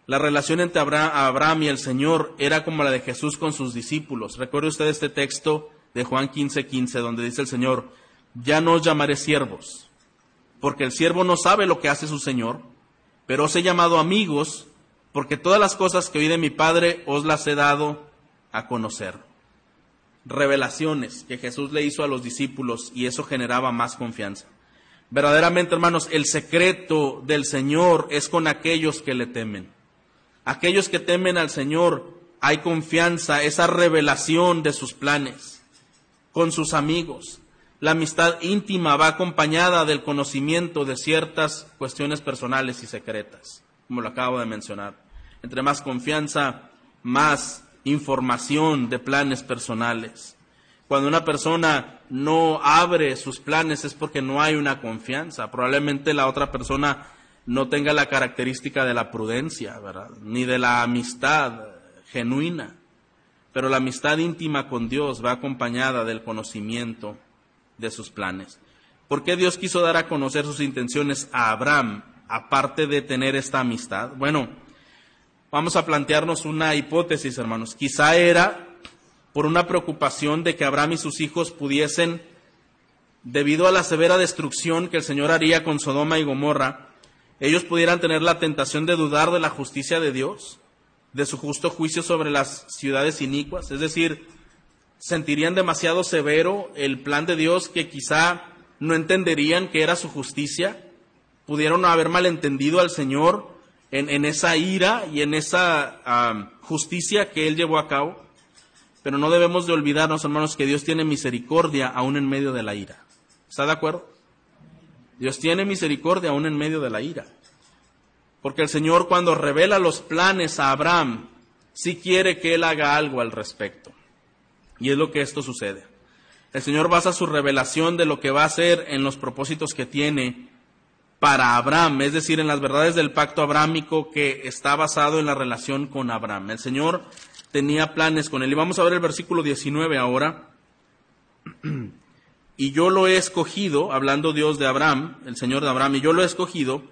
La relación entre Abraham y el Señor era como la de Jesús con sus discípulos. Recuerde usted este texto de Juan 15:15, 15, donde dice el Señor, ya no os llamaré siervos, porque el siervo no sabe lo que hace su Señor, pero os he llamado amigos, porque todas las cosas que oí de mi Padre os las he dado a conocer. Revelaciones que Jesús le hizo a los discípulos y eso generaba más confianza. Verdaderamente, hermanos, el secreto del Señor es con aquellos que le temen. Aquellos que temen al Señor, hay confianza, esa revelación de sus planes con sus amigos. La amistad íntima va acompañada del conocimiento de ciertas cuestiones personales y secretas, como lo acabo de mencionar. Entre más confianza, más información de planes personales. Cuando una persona no abre sus planes es porque no hay una confianza. Probablemente la otra persona no tenga la característica de la prudencia. Ni de la amistad genuina. Pero la amistad íntima con Dios va acompañada del conocimiento de sus planes. ¿Por qué Dios quiso dar a conocer sus intenciones a Abraham, aparte de tener esta amistad? Bueno, vamos a plantearnos una hipótesis, hermanos. Quizá era por una preocupación de que Abraham y sus hijos pudiesen, debido a la severa destrucción que el Señor haría con Sodoma y Gomorra, ellos pudieran tener la tentación de dudar de la justicia de Dios, de su justo juicio sobre las ciudades inicuas, es decir, sentirían demasiado severo el plan de Dios que quizá no entenderían que era su justicia, pudieron haber malentendido al Señor en, esa ira y en esa justicia que Él llevó a cabo. Pero no debemos de olvidarnos, hermanos, que Dios tiene misericordia aún en medio de la ira. ¿Está de acuerdo? Dios tiene misericordia aún en medio de la ira. Porque el Señor cuando revela los planes a Abraham, sí quiere que él haga algo al respecto. Y es lo que esto sucede. El Señor basa su revelación de lo que va a hacer en los propósitos que tiene para Abraham, es decir, en las verdades del pacto abrámico que está basado en la relación con Abraham. El Señor tenía planes con él. Y vamos a ver el versículo 19 ahora. Y yo lo he escogido, hablando Dios de Abraham, el Señor de Abraham, y yo lo he escogido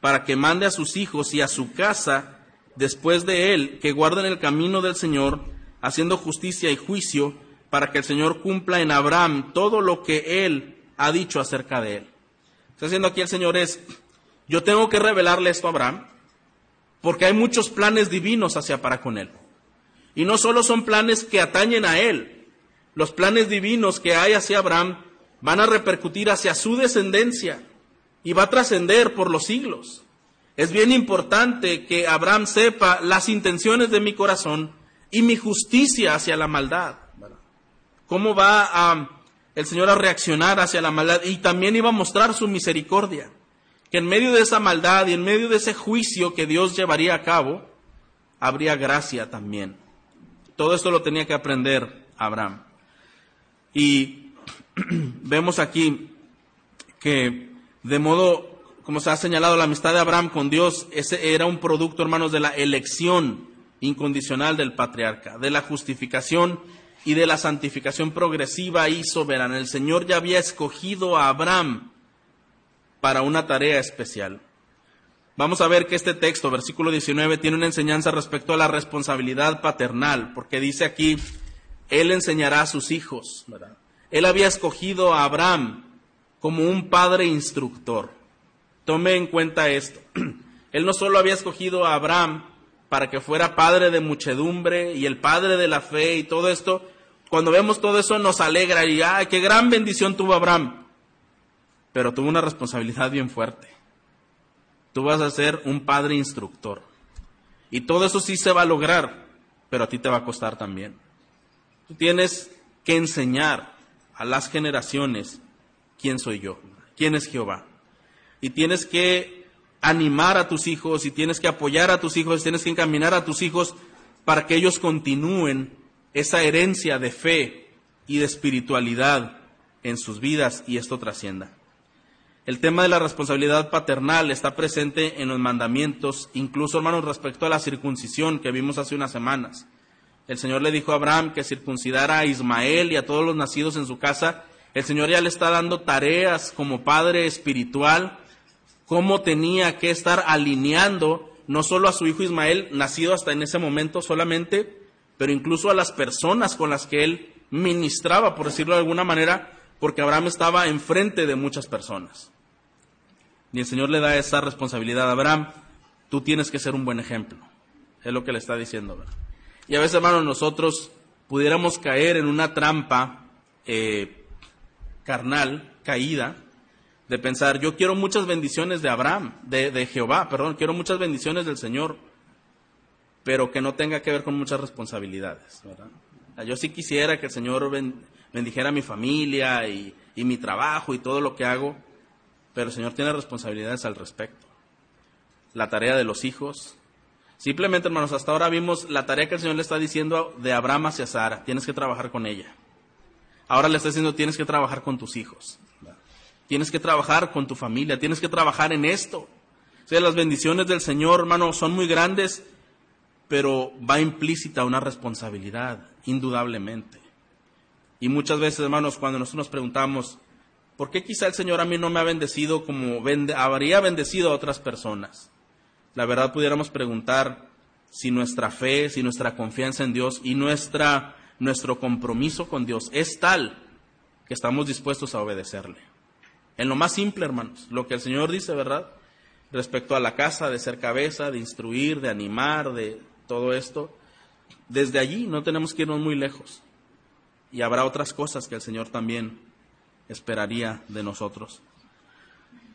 para que mande a sus hijos y a su casa después de él, que guarden el camino del Señor, haciendo justicia y juicio, para que el Señor cumpla en Abraham todo lo que él ha dicho acerca de él. Está haciendo aquí el Señor es, yo tengo que revelarle esto a Abraham, porque hay muchos planes divinos hacia para con él. Y no solo son planes que atañen a él, los planes divinos que hay hacia Abraham van a repercutir hacia su descendencia y va a trascender por los siglos. Es bien importante que Abraham sepa las intenciones de mi corazón y mi justicia hacia la maldad. ¿Cómo va a, el Señor a reaccionar hacia la maldad? Y también iba a mostrar su misericordia. Que en medio de esa maldad y en medio de ese juicio que Dios llevaría a cabo, habría gracia también. Todo esto lo tenía que aprender Abraham. Y vemos aquí que de modo, como se ha señalado, la amistad de Abraham con Dios, ese era un producto, hermanos, de la elección incondicional del patriarca, de la justificación y de la santificación progresiva y soberana. El Señor ya había escogido a Abraham para una tarea especial. Vamos a ver que este texto, versículo 19, tiene una enseñanza respecto a la responsabilidad paternal, porque dice aquí, Él enseñará a sus hijos. Él había escogido a Abraham como un padre instructor. Tome en cuenta esto. Él no solo había escogido a Abraham para que fuera padre de muchedumbre y el padre de la fe y todo esto, cuando vemos todo eso nos alegra y ¡ay, qué gran bendición tuvo Abraham! Pero tuvo una responsabilidad bien fuerte. Tú vas a ser un padre instructor. Y todo eso sí se va a lograr, pero a ti te va a costar también. Tú tienes que enseñar a las generaciones quién soy yo, quién es Jehová. Y tienes que animar a tus hijos y tienes que apoyar a tus hijos, tienes que encaminar a tus hijos para que ellos continúen esa herencia de fe y de espiritualidad en sus vidas y esto trascienda. El tema de la responsabilidad paternal está presente en los mandamientos, incluso hermanos respecto a la circuncisión que vimos hace unas semanas. El Señor le dijo a Abraham que circuncidara a Ismael y a todos los nacidos en su casa. El Señor ya le está dando tareas como padre espiritual, cómo tenía que estar alineando no solo a su hijo Ismael, nacido hasta en ese momento solamente, pero incluso a las personas con las que él ministraba, por decirlo de alguna manera, porque Abraham estaba enfrente de muchas personas. Y el Señor le da esa responsabilidad a Abraham, tú tienes que ser un buen ejemplo. Es lo que le está diciendo. Y a veces, hermanos, nosotros pudiéramos caer en una trampa eh, carnal, caída, de pensar, yo quiero muchas bendiciones de Abraham, de, Jehová, perdón, quiero muchas bendiciones del Señor, pero que no tenga que ver con muchas responsabilidades. Yo sí quisiera que el Señor bendijera a mi familia y, y mi trabajo y todo lo que hago, pero el Señor tiene responsabilidades al respecto. La tarea de los hijos, Simplemente, hermanos, hasta ahora vimos la tarea que el Señor le está diciendo de Abraham hacia Sara. Tienes que trabajar con ella. Ahora le está diciendo, tienes que trabajar con tus hijos. Tienes que trabajar con tu familia. Tienes que trabajar en esto. O sea, las bendiciones del Señor, hermano, son muy grandes, pero va implícita una responsabilidad, indudablemente. Y muchas veces, hermanos, cuando nosotros nos preguntamos, ¿por qué quizá el Señor a mí no me ha bendecido como habría bendecido a otras personas? la verdad pudiéramos preguntar si nuestra fe, si nuestra confianza en Dios y nuestra, nuestro compromiso con Dios es tal que estamos dispuestos a obedecerle. En lo más simple, hermanos, lo que el Señor dice, ¿verdad? Respecto a la casa, de ser cabeza, de instruir, de animar, de todo esto, desde allí no tenemos que irnos muy lejos. Y habrá otras cosas que el Señor también esperaría de nosotros.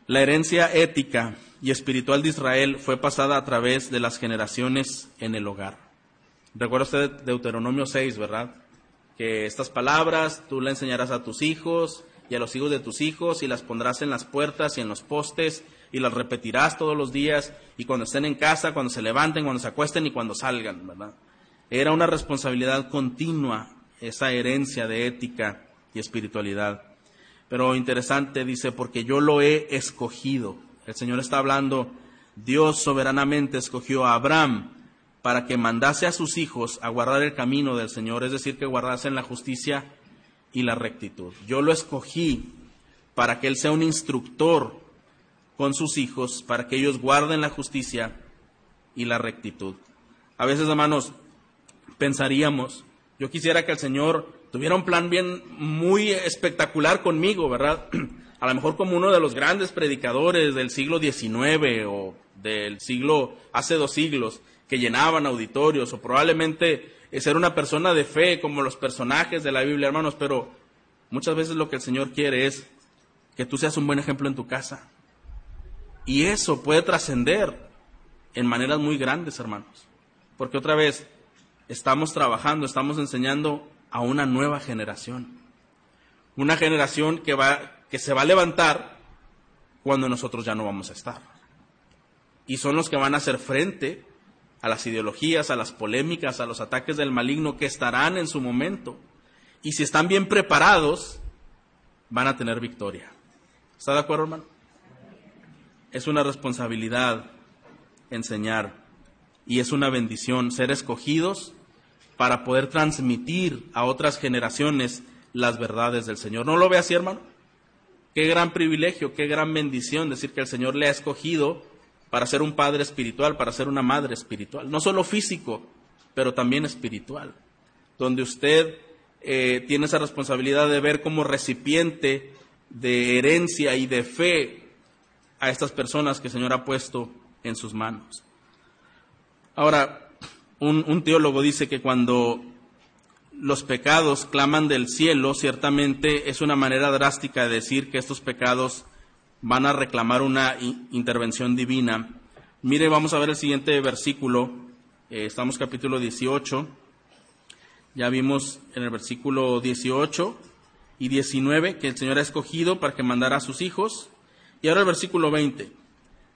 La herencia ética y espiritual de Israel fue pasada a través de las generaciones en el hogar. Recuerda usted Deuteronomio 6, ¿verdad? Que estas palabras tú le enseñarás a tus hijos y a los hijos de tus hijos, y las pondrás en las puertas y en los postes, y las repetirás todos los días, y cuando estén en casa, cuando se levanten, cuando se acuesten y cuando salgan, ¿verdad? Era una responsabilidad continua esa herencia de ética y espiritualidad. Pero interesante, dice, porque yo lo he escogido. El Señor está hablando, Dios soberanamente escogió a Abraham para que mandase a sus hijos a guardar el camino del Señor, es decir, que guardasen la justicia y la rectitud. Yo lo escogí para que Él sea un instructor con sus hijos, para que ellos guarden la justicia y la rectitud. A veces, hermanos, pensaríamos, yo quisiera que el Señor tuviera un plan bien muy espectacular conmigo, ¿verdad? A lo mejor como uno de los grandes predicadores del siglo XIX o del siglo, hace dos siglos, que llenaban auditorios, o probablemente ser una persona de fe como los personajes de la Biblia, hermanos, pero muchas veces lo que el Señor quiere es que tú seas un buen ejemplo en tu casa. Y eso puede trascender en maneras muy grandes, hermanos. Porque otra vez, estamos trabajando, estamos enseñando a una nueva generación. Una generación que, va, que se va a levantar cuando nosotros ya no vamos a estar. Y son los que van a hacer frente a las ideologías, a las polémicas, a los ataques del maligno que estarán en su momento. Y si están bien preparados, van a tener victoria. ¿Está de acuerdo, hermano? Es una responsabilidad enseñar y es una bendición ser escogidos para poder transmitir a otras generaciones las verdades del Señor. ¿No lo ve así, hermano? Qué gran privilegio, qué gran bendición decir que el Señor le ha escogido para ser un padre espiritual, para ser una madre espiritual. No solo físico, pero también espiritual. Donde usted eh, tiene esa responsabilidad de ver como recipiente de herencia y de fe a estas personas que el Señor ha puesto en sus manos. Ahora, un, teólogo dice que cuando los pecados claman del cielo, ciertamente es una manera drástica de decir que estos pecados van a reclamar una intervención divina. Mire, vamos a ver el siguiente versículo. Eh, estamos capítulo 18. Ya vimos en el versículo 18 y 19 que el Señor ha escogido para que mandara a sus hijos. Y ahora el versículo 20.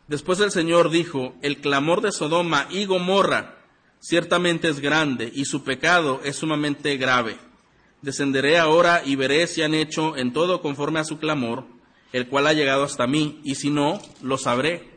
Después el Señor dijo, el clamor de Sodoma y Gomorra ciertamente es grande y su pecado es sumamente grave. Descenderé ahora y veré si han hecho en todo conforme a su clamor, el cual ha llegado hasta mí, y si no, lo sabré.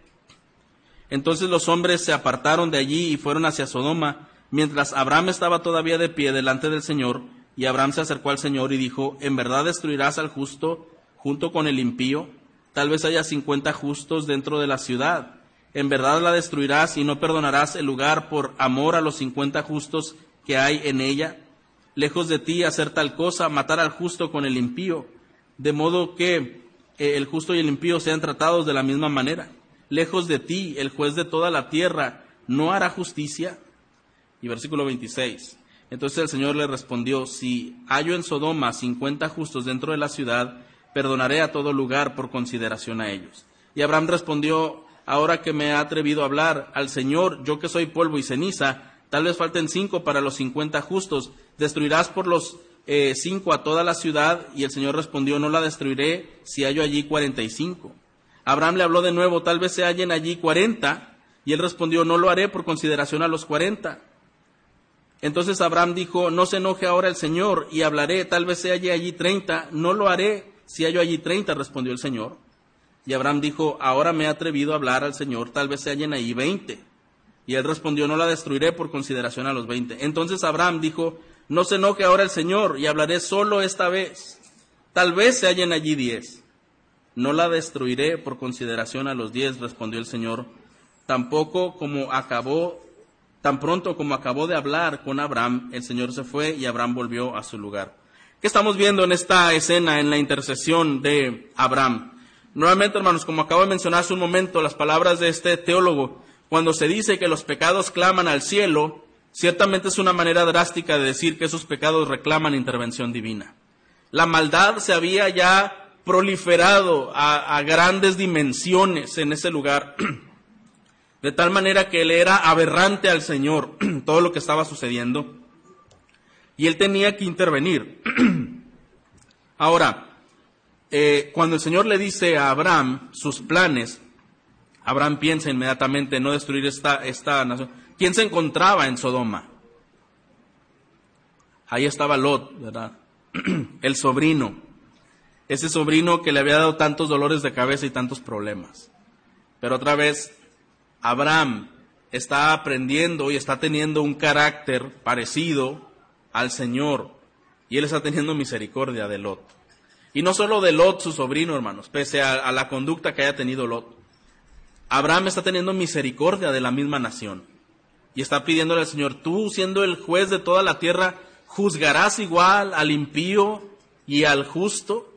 Entonces los hombres se apartaron de allí y fueron hacia Sodoma, mientras Abraham estaba todavía de pie delante del Señor, y Abraham se acercó al Señor y dijo, ¿en verdad destruirás al justo junto con el impío? Tal vez haya cincuenta justos dentro de la ciudad en verdad la destruirás y no perdonarás el lugar por amor a los cincuenta justos que hay en ella. Lejos de ti hacer tal cosa, matar al justo con el impío, de modo que eh, el justo y el impío sean tratados de la misma manera. Lejos de ti, el juez de toda la tierra, ¿no hará justicia? Y versículo 26. Entonces el Señor le respondió, si hallo en Sodoma cincuenta justos dentro de la ciudad, perdonaré a todo lugar por consideración a ellos. Y Abraham respondió ahora que me ha atrevido a hablar al Señor, yo que soy polvo y ceniza, tal vez falten cinco para los cincuenta justos, destruirás por los eh, cinco a toda la ciudad, y el Señor respondió, no la destruiré si hallo allí cuarenta y cinco. Abraham le habló de nuevo, tal vez se hallen allí cuarenta, y él respondió, no lo haré por consideración a los cuarenta. Entonces Abraham dijo, no se enoje ahora el Señor, y hablaré, tal vez se halle allí treinta, no lo haré si hallo allí treinta, respondió el Señor. Y Abraham dijo, ahora me he atrevido a hablar al Señor, tal vez se hallen ahí veinte. Y él respondió, no la destruiré por consideración a los veinte. Entonces Abraham dijo, no se enoje ahora el Señor y hablaré solo esta vez. Tal vez se hallen allí diez. No la destruiré por consideración a los diez, respondió el Señor. Tampoco como acabó, tan pronto como acabó de hablar con Abraham, el Señor se fue y Abraham volvió a su lugar. ¿Qué estamos viendo en esta escena, en la intercesión de Abraham? Nuevamente, hermanos, como acabo de mencionar hace un momento, las palabras de este teólogo, cuando se dice que los pecados claman al cielo, ciertamente es una manera drástica de decir que esos pecados reclaman intervención divina. La maldad se había ya proliferado a, a grandes dimensiones en ese lugar, de tal manera que él era aberrante al Señor todo lo que estaba sucediendo, y él tenía que intervenir. Ahora, eh, cuando el Señor le dice a Abraham sus planes, Abraham piensa inmediatamente en no destruir esta, esta nación. ¿Quién se encontraba en Sodoma? Ahí estaba Lot, ¿verdad? El sobrino. Ese sobrino que le había dado tantos dolores de cabeza y tantos problemas. Pero otra vez, Abraham está aprendiendo y está teniendo un carácter parecido al Señor. Y él está teniendo misericordia de Lot. Y no solo de Lot, su sobrino, hermanos, pese a, la conducta que haya tenido Lot. Abraham está teniendo misericordia de la misma nación. Y está pidiéndole al Señor, tú siendo el juez de toda la tierra, juzgarás igual al impío y al justo.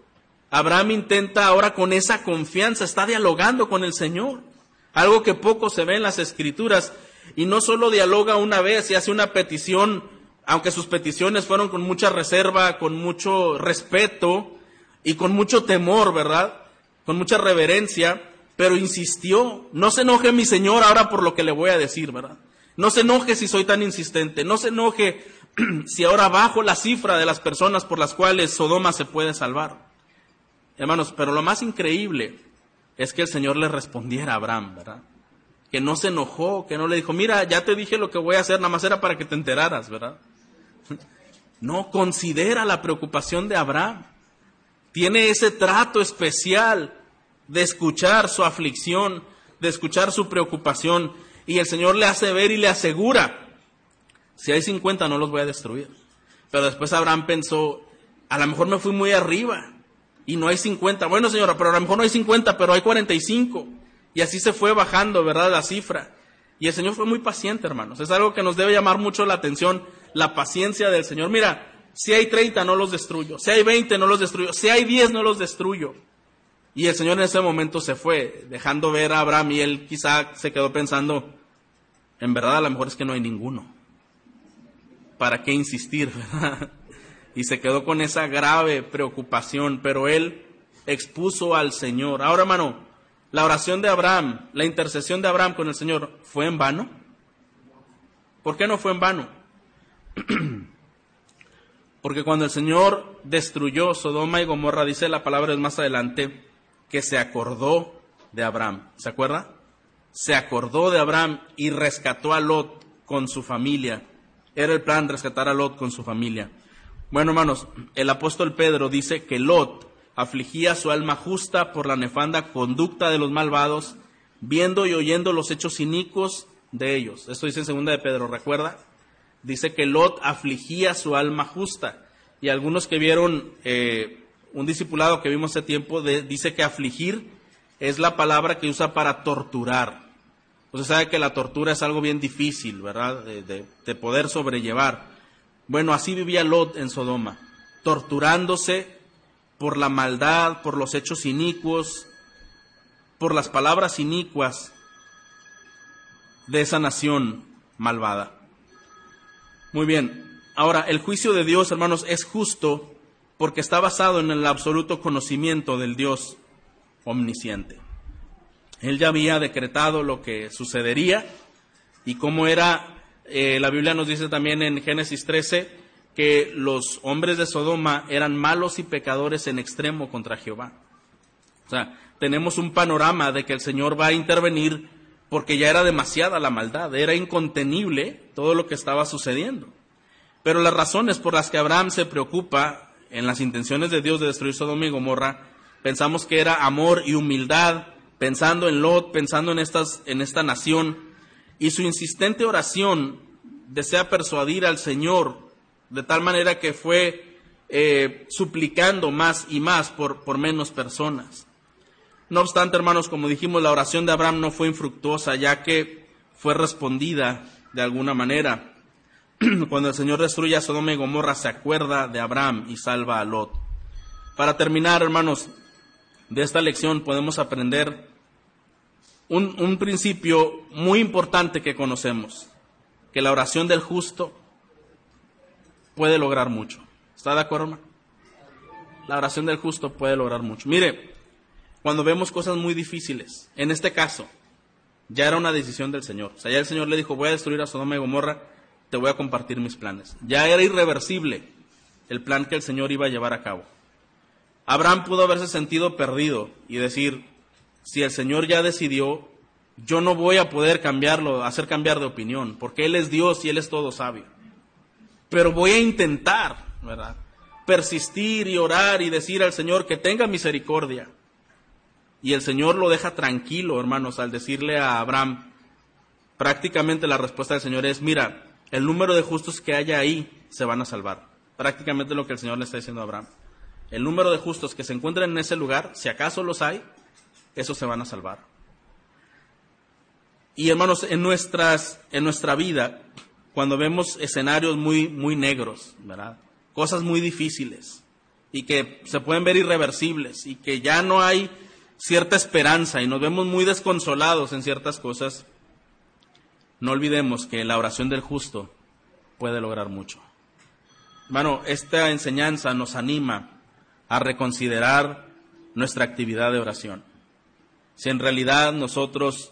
Abraham intenta ahora con esa confianza, está dialogando con el Señor. Algo que poco se ve en las escrituras. Y no solo dialoga una vez y hace una petición, aunque sus peticiones fueron con mucha reserva, con mucho respeto, y con mucho temor, ¿verdad? Con mucha reverencia, pero insistió, no se enoje mi Señor ahora por lo que le voy a decir, ¿verdad? No se enoje si soy tan insistente, no se enoje si ahora bajo la cifra de las personas por las cuales Sodoma se puede salvar. Hermanos, pero lo más increíble es que el Señor le respondiera a Abraham, ¿verdad? Que no se enojó, que no le dijo, mira, ya te dije lo que voy a hacer, nada más era para que te enteraras, ¿verdad? No, considera la preocupación de Abraham tiene ese trato especial de escuchar su aflicción, de escuchar su preocupación, y el Señor le hace ver y le asegura, si hay 50 no los voy a destruir. Pero después Abraham pensó, a lo mejor me fui muy arriba y no hay 50. Bueno, señora, pero a lo mejor no hay 50, pero hay 45. Y así se fue bajando, ¿verdad? La cifra. Y el Señor fue muy paciente, hermanos. Es algo que nos debe llamar mucho la atención, la paciencia del Señor. Mira, si hay 30, no los destruyo. Si hay 20, no los destruyo. Si hay 10, no los destruyo. Y el Señor en ese momento se fue, dejando ver a Abraham y él quizá se quedó pensando, en verdad a lo mejor es que no hay ninguno. ¿Para qué insistir? Y se quedó con esa grave preocupación, pero él expuso al Señor. Ahora, hermano, la oración de Abraham, la intercesión de Abraham con el Señor, ¿fue en vano? ¿Por qué no fue en vano? Porque cuando el Señor destruyó Sodoma y Gomorra, dice la palabra más adelante, que se acordó de Abraham. ¿Se acuerda? Se acordó de Abraham y rescató a Lot con su familia. Era el plan rescatar a Lot con su familia. Bueno, hermanos, el apóstol Pedro dice que Lot afligía su alma justa por la nefanda conducta de los malvados, viendo y oyendo los hechos inicuos de ellos. Esto dice en segunda de Pedro, ¿recuerda? Dice que Lot afligía su alma justa. Y algunos que vieron eh, un discipulado que vimos hace tiempo, dice que afligir es la palabra que usa para torturar. Usted sabe que la tortura es algo bien difícil, ¿verdad? De, de poder sobrellevar. Bueno, así vivía Lot en Sodoma, torturándose por la maldad, por los hechos inicuos, por las palabras inicuas de esa nación malvada. Muy bien. Ahora, el juicio de Dios, hermanos, es justo porque está basado en el absoluto conocimiento del Dios omnisciente. Él ya había decretado lo que sucedería y cómo era, eh, la Biblia nos dice también en Génesis 13 que los hombres de Sodoma eran malos y pecadores en extremo contra Jehová. O sea, tenemos un panorama de que el Señor va a intervenir porque ya era demasiada la maldad, era incontenible todo lo que estaba sucediendo. Pero las razones por las que Abraham se preocupa en las intenciones de Dios de destruir Sodoma y Gomorra, pensamos que era amor y humildad, pensando en Lot, pensando en, en esta nación, y su insistente oración desea persuadir al Señor de tal manera que fue eh, suplicando más y más por, por menos personas. No obstante, hermanos, como dijimos, la oración de Abraham no fue infructuosa, ya que fue respondida de alguna manera. Cuando el Señor destruye a Sodoma y Gomorra, se acuerda de Abraham y salva a Lot. Para terminar, hermanos, de esta lección podemos aprender un, un principio muy importante que conocemos, que la oración del justo puede lograr mucho. ¿Está de acuerdo, hermano? La oración del justo puede lograr mucho. Mire, cuando vemos cosas muy difíciles. En este caso, ya era una decisión del Señor. O sea, ya el Señor le dijo, voy a destruir a Sodoma y Gomorra, te voy a compartir mis planes. Ya era irreversible el plan que el Señor iba a llevar a cabo. Abraham pudo haberse sentido perdido y decir, si el Señor ya decidió, yo no voy a poder cambiarlo, hacer cambiar de opinión, porque Él es Dios y Él es todo sabio. Pero voy a intentar, ¿verdad? Persistir y orar y decir al Señor que tenga misericordia. Y el Señor lo deja tranquilo, hermanos, al decirle a Abraham, prácticamente la respuesta del Señor es, mira, el número de justos que haya ahí se van a salvar. Prácticamente lo que el Señor le está diciendo a Abraham. El número de justos que se encuentren en ese lugar, si acaso los hay, esos se van a salvar. Y hermanos, en, nuestras, en nuestra vida, cuando vemos escenarios muy, muy negros, ¿verdad? Cosas muy difíciles y que se pueden ver irreversibles y que ya no hay cierta esperanza y nos vemos muy desconsolados en ciertas cosas, no olvidemos que la oración del justo puede lograr mucho. Hermano, esta enseñanza nos anima a reconsiderar nuestra actividad de oración. Si en realidad nosotros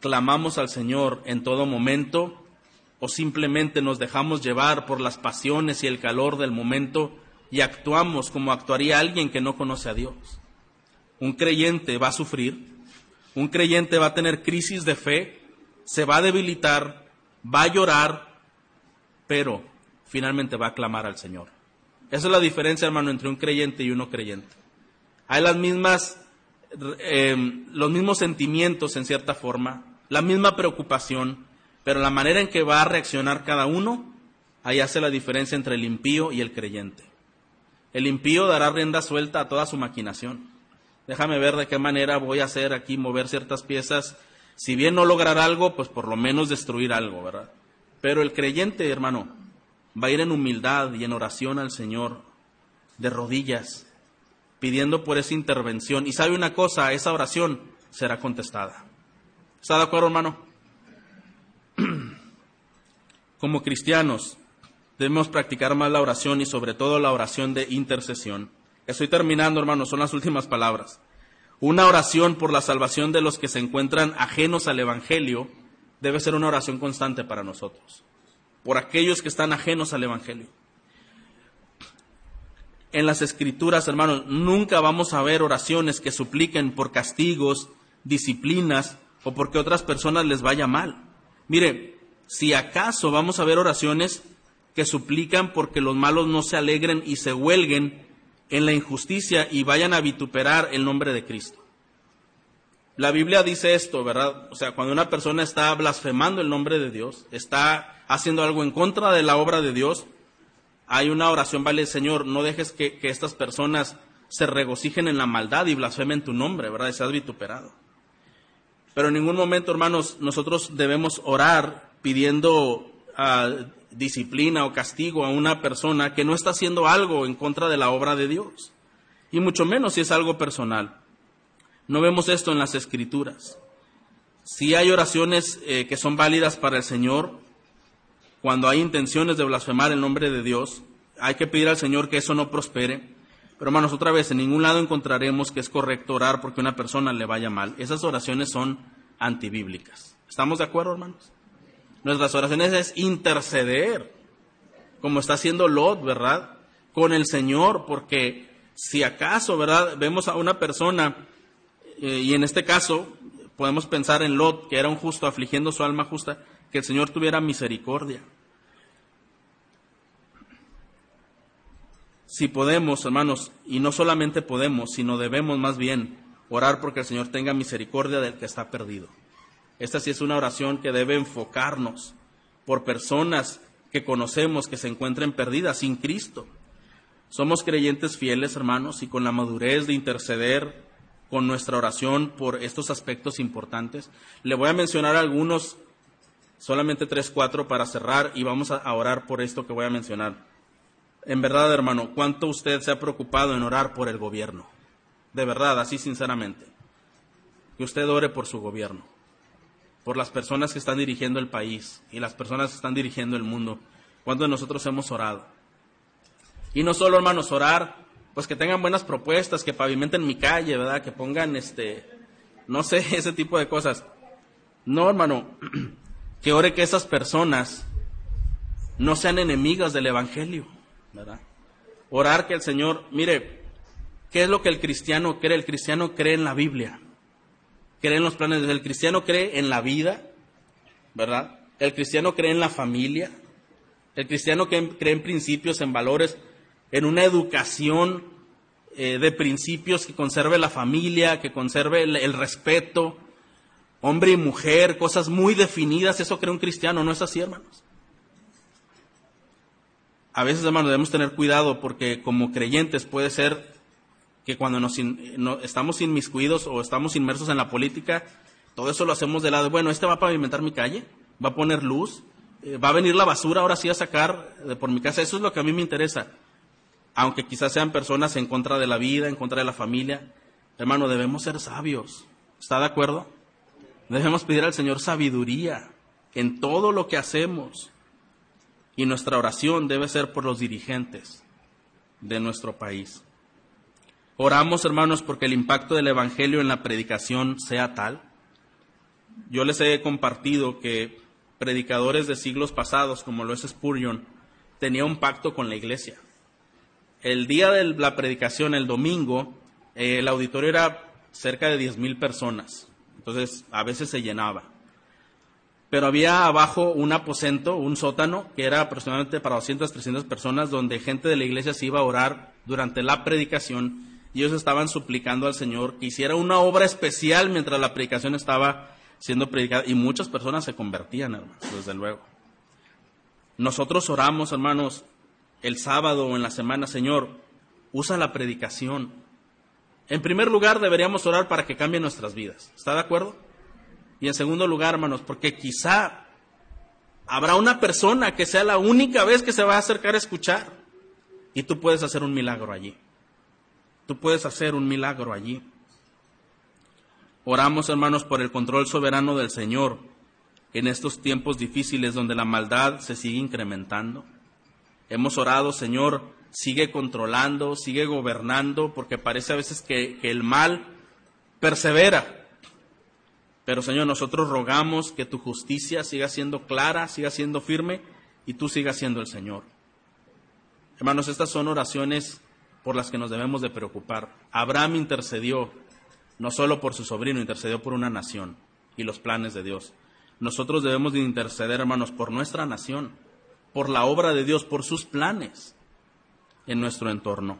clamamos al Señor en todo momento o simplemente nos dejamos llevar por las pasiones y el calor del momento y actuamos como actuaría alguien que no conoce a Dios. Un creyente va a sufrir, un creyente va a tener crisis de fe, se va a debilitar, va a llorar, pero finalmente va a clamar al Señor. Esa es la diferencia, hermano, entre un creyente y uno creyente. Hay las mismas, eh, los mismos sentimientos en cierta forma, la misma preocupación, pero la manera en que va a reaccionar cada uno, ahí hace la diferencia entre el impío y el creyente. El impío dará rienda suelta a toda su maquinación. Déjame ver de qué manera voy a hacer aquí mover ciertas piezas. Si bien no lograr algo, pues por lo menos destruir algo, ¿verdad? Pero el creyente, hermano, va a ir en humildad y en oración al Señor, de rodillas, pidiendo por esa intervención. Y sabe una cosa, esa oración será contestada. ¿Está de acuerdo, hermano? Como cristianos, debemos practicar más la oración y sobre todo la oración de intercesión. Estoy terminando, hermano, son las últimas palabras. Una oración por la salvación de los que se encuentran ajenos al Evangelio debe ser una oración constante para nosotros por aquellos que están ajenos al Evangelio. En las escrituras, hermanos, nunca vamos a ver oraciones que supliquen por castigos, disciplinas o porque otras personas les vaya mal. Mire, si acaso vamos a ver oraciones que suplican porque los malos no se alegren y se huelguen en la injusticia y vayan a vituperar el nombre de Cristo. La Biblia dice esto, ¿verdad? O sea, cuando una persona está blasfemando el nombre de Dios, está haciendo algo en contra de la obra de Dios, hay una oración, vale, Señor, no dejes que, estas personas se regocijen en la maldad y blasfemen tu nombre, ¿verdad? Y seas vituperado. Pero en ningún momento, hermanos, nosotros debemos orar pidiendo ah, disciplina o castigo a una persona que no está haciendo algo en contra de la obra de Dios. Y mucho menos si es algo personal. No vemos esto en las escrituras. Si hay oraciones eh, que son válidas para el Señor, cuando hay intenciones de blasfemar el nombre de Dios, hay que pedir al Señor que eso no prospere. Pero hermanos, otra vez, en ningún lado encontraremos que es correcto orar porque una persona le vaya mal. Esas oraciones son antibíblicas. ¿Estamos de acuerdo, hermanos? Nuestras oraciones es interceder, como está haciendo Lot, ¿verdad? Con el Señor, porque si acaso, ¿verdad? Vemos a una persona eh, y en este caso podemos pensar en Lot, que era un justo afligiendo su alma justa, que el Señor tuviera misericordia. Si podemos, hermanos, y no solamente podemos, sino debemos más bien orar porque el Señor tenga misericordia del que está perdido. Esta sí es una oración que debe enfocarnos por personas que conocemos que se encuentren perdidas sin Cristo. Somos creyentes fieles, hermanos, y con la madurez de interceder con nuestra oración por estos aspectos importantes. Le voy a mencionar algunos, solamente tres, cuatro para cerrar y vamos a orar por esto que voy a mencionar. En verdad, hermano, ¿cuánto usted se ha preocupado en orar por el gobierno? De verdad, así sinceramente. Que usted ore por su gobierno, por las personas que están dirigiendo el país y las personas que están dirigiendo el mundo. ¿Cuánto de nosotros hemos orado? Y no solo, hermanos, orar pues que tengan buenas propuestas, que pavimenten mi calle, ¿verdad? Que pongan, este, no sé, ese tipo de cosas. No, hermano, que ore que esas personas no sean enemigas del Evangelio, ¿verdad? Orar que el Señor, mire, ¿Qué es lo que el cristiano cree? El cristiano cree en la Biblia, cree en los planes. El cristiano cree en la vida, ¿verdad? El cristiano cree en la familia. El cristiano cree en principios, en valores, en una educación eh, de principios que conserve la familia, que conserve el, respeto, hombre y mujer, cosas muy definidas. Eso cree un cristiano, ¿no es así, hermanos? A veces, hermanos, debemos tener cuidado porque como creyentes puede ser que cuando nos estamos inmiscuidos o estamos inmersos en la política, todo eso lo hacemos de lado. Bueno, este va a pavimentar mi calle, va a poner luz, eh, va a venir la basura ahora sí a sacar de por mi casa. Eso es lo que a mí me interesa. Aunque quizás sean personas en contra de la vida, en contra de la familia. Hermano, debemos ser sabios. ¿Está de acuerdo? Debemos pedir al Señor sabiduría en todo lo que hacemos. Y nuestra oración debe ser por los dirigentes de nuestro país. Oramos, hermanos, porque el impacto del Evangelio en la predicación sea tal yo les he compartido que predicadores de siglos pasados, como lo es Spurgeon, tenía un pacto con la iglesia. El día de la predicación, el domingo, eh, el auditorio era cerca de 10.000 personas, entonces a veces se llenaba. Pero había abajo un aposento, un sótano, que era aproximadamente para 200, 300 personas, donde gente de la iglesia se iba a orar durante la predicación y ellos estaban suplicando al Señor que hiciera una obra especial mientras la predicación estaba siendo predicada y muchas personas se convertían, hermanos, desde luego. Nosotros oramos, hermanos, el sábado o en la semana, Señor, usa la predicación. En primer lugar, deberíamos orar para que cambie nuestras vidas. ¿Está de acuerdo? Y en segundo lugar, hermanos, porque quizá habrá una persona que sea la única vez que se va a acercar a escuchar. Y tú puedes hacer un milagro allí. Tú puedes hacer un milagro allí. Oramos, hermanos, por el control soberano del Señor en estos tiempos difíciles donde la maldad se sigue incrementando. Hemos orado, Señor, sigue controlando, sigue gobernando, porque parece a veces que, el mal persevera. Pero, Señor, nosotros rogamos que tu justicia siga siendo clara, siga siendo firme y tú sigas siendo el Señor. Hermanos, estas son oraciones por las que nos debemos de preocupar. Abraham intercedió no solo por su sobrino, intercedió por una nación y los planes de Dios. Nosotros debemos de interceder, hermanos, por nuestra nación, por la obra de Dios, por sus planes en nuestro entorno.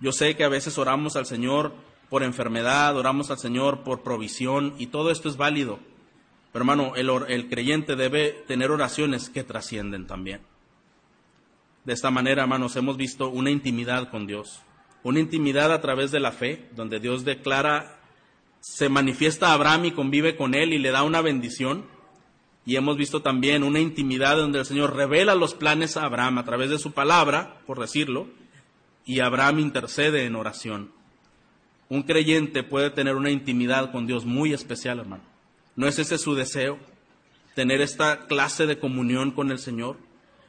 Yo sé que a veces oramos al Señor por enfermedad, oramos al Señor por provisión y todo esto es válido. Pero hermano, el, el creyente debe tener oraciones que trascienden también. De esta manera, hermanos, hemos visto una intimidad con Dios una intimidad a través de la fe, donde Dios declara, se manifiesta a Abraham y convive con él y le da una bendición. Y hemos visto también una intimidad donde el Señor revela los planes a Abraham a través de su palabra, por decirlo, y Abraham intercede en oración. Un creyente puede tener una intimidad con Dios muy especial, hermano. ¿No es ese su deseo? Tener esta clase de comunión con el Señor,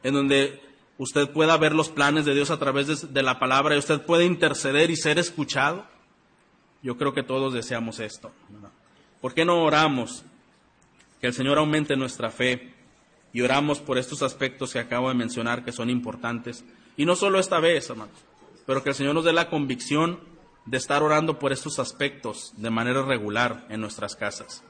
en donde usted pueda ver los planes de Dios a través de, la palabra y usted puede interceder y ser escuchado. Yo creo que todos deseamos esto. ¿Por qué no oramos? Que el Señor aumente nuestra fe y oramos por estos aspectos que acabo de mencionar que son importantes. Y no solo esta vez, hermanos, pero que el Señor nos dé la convicción de estar orando por estos aspectos de manera regular en nuestras casas.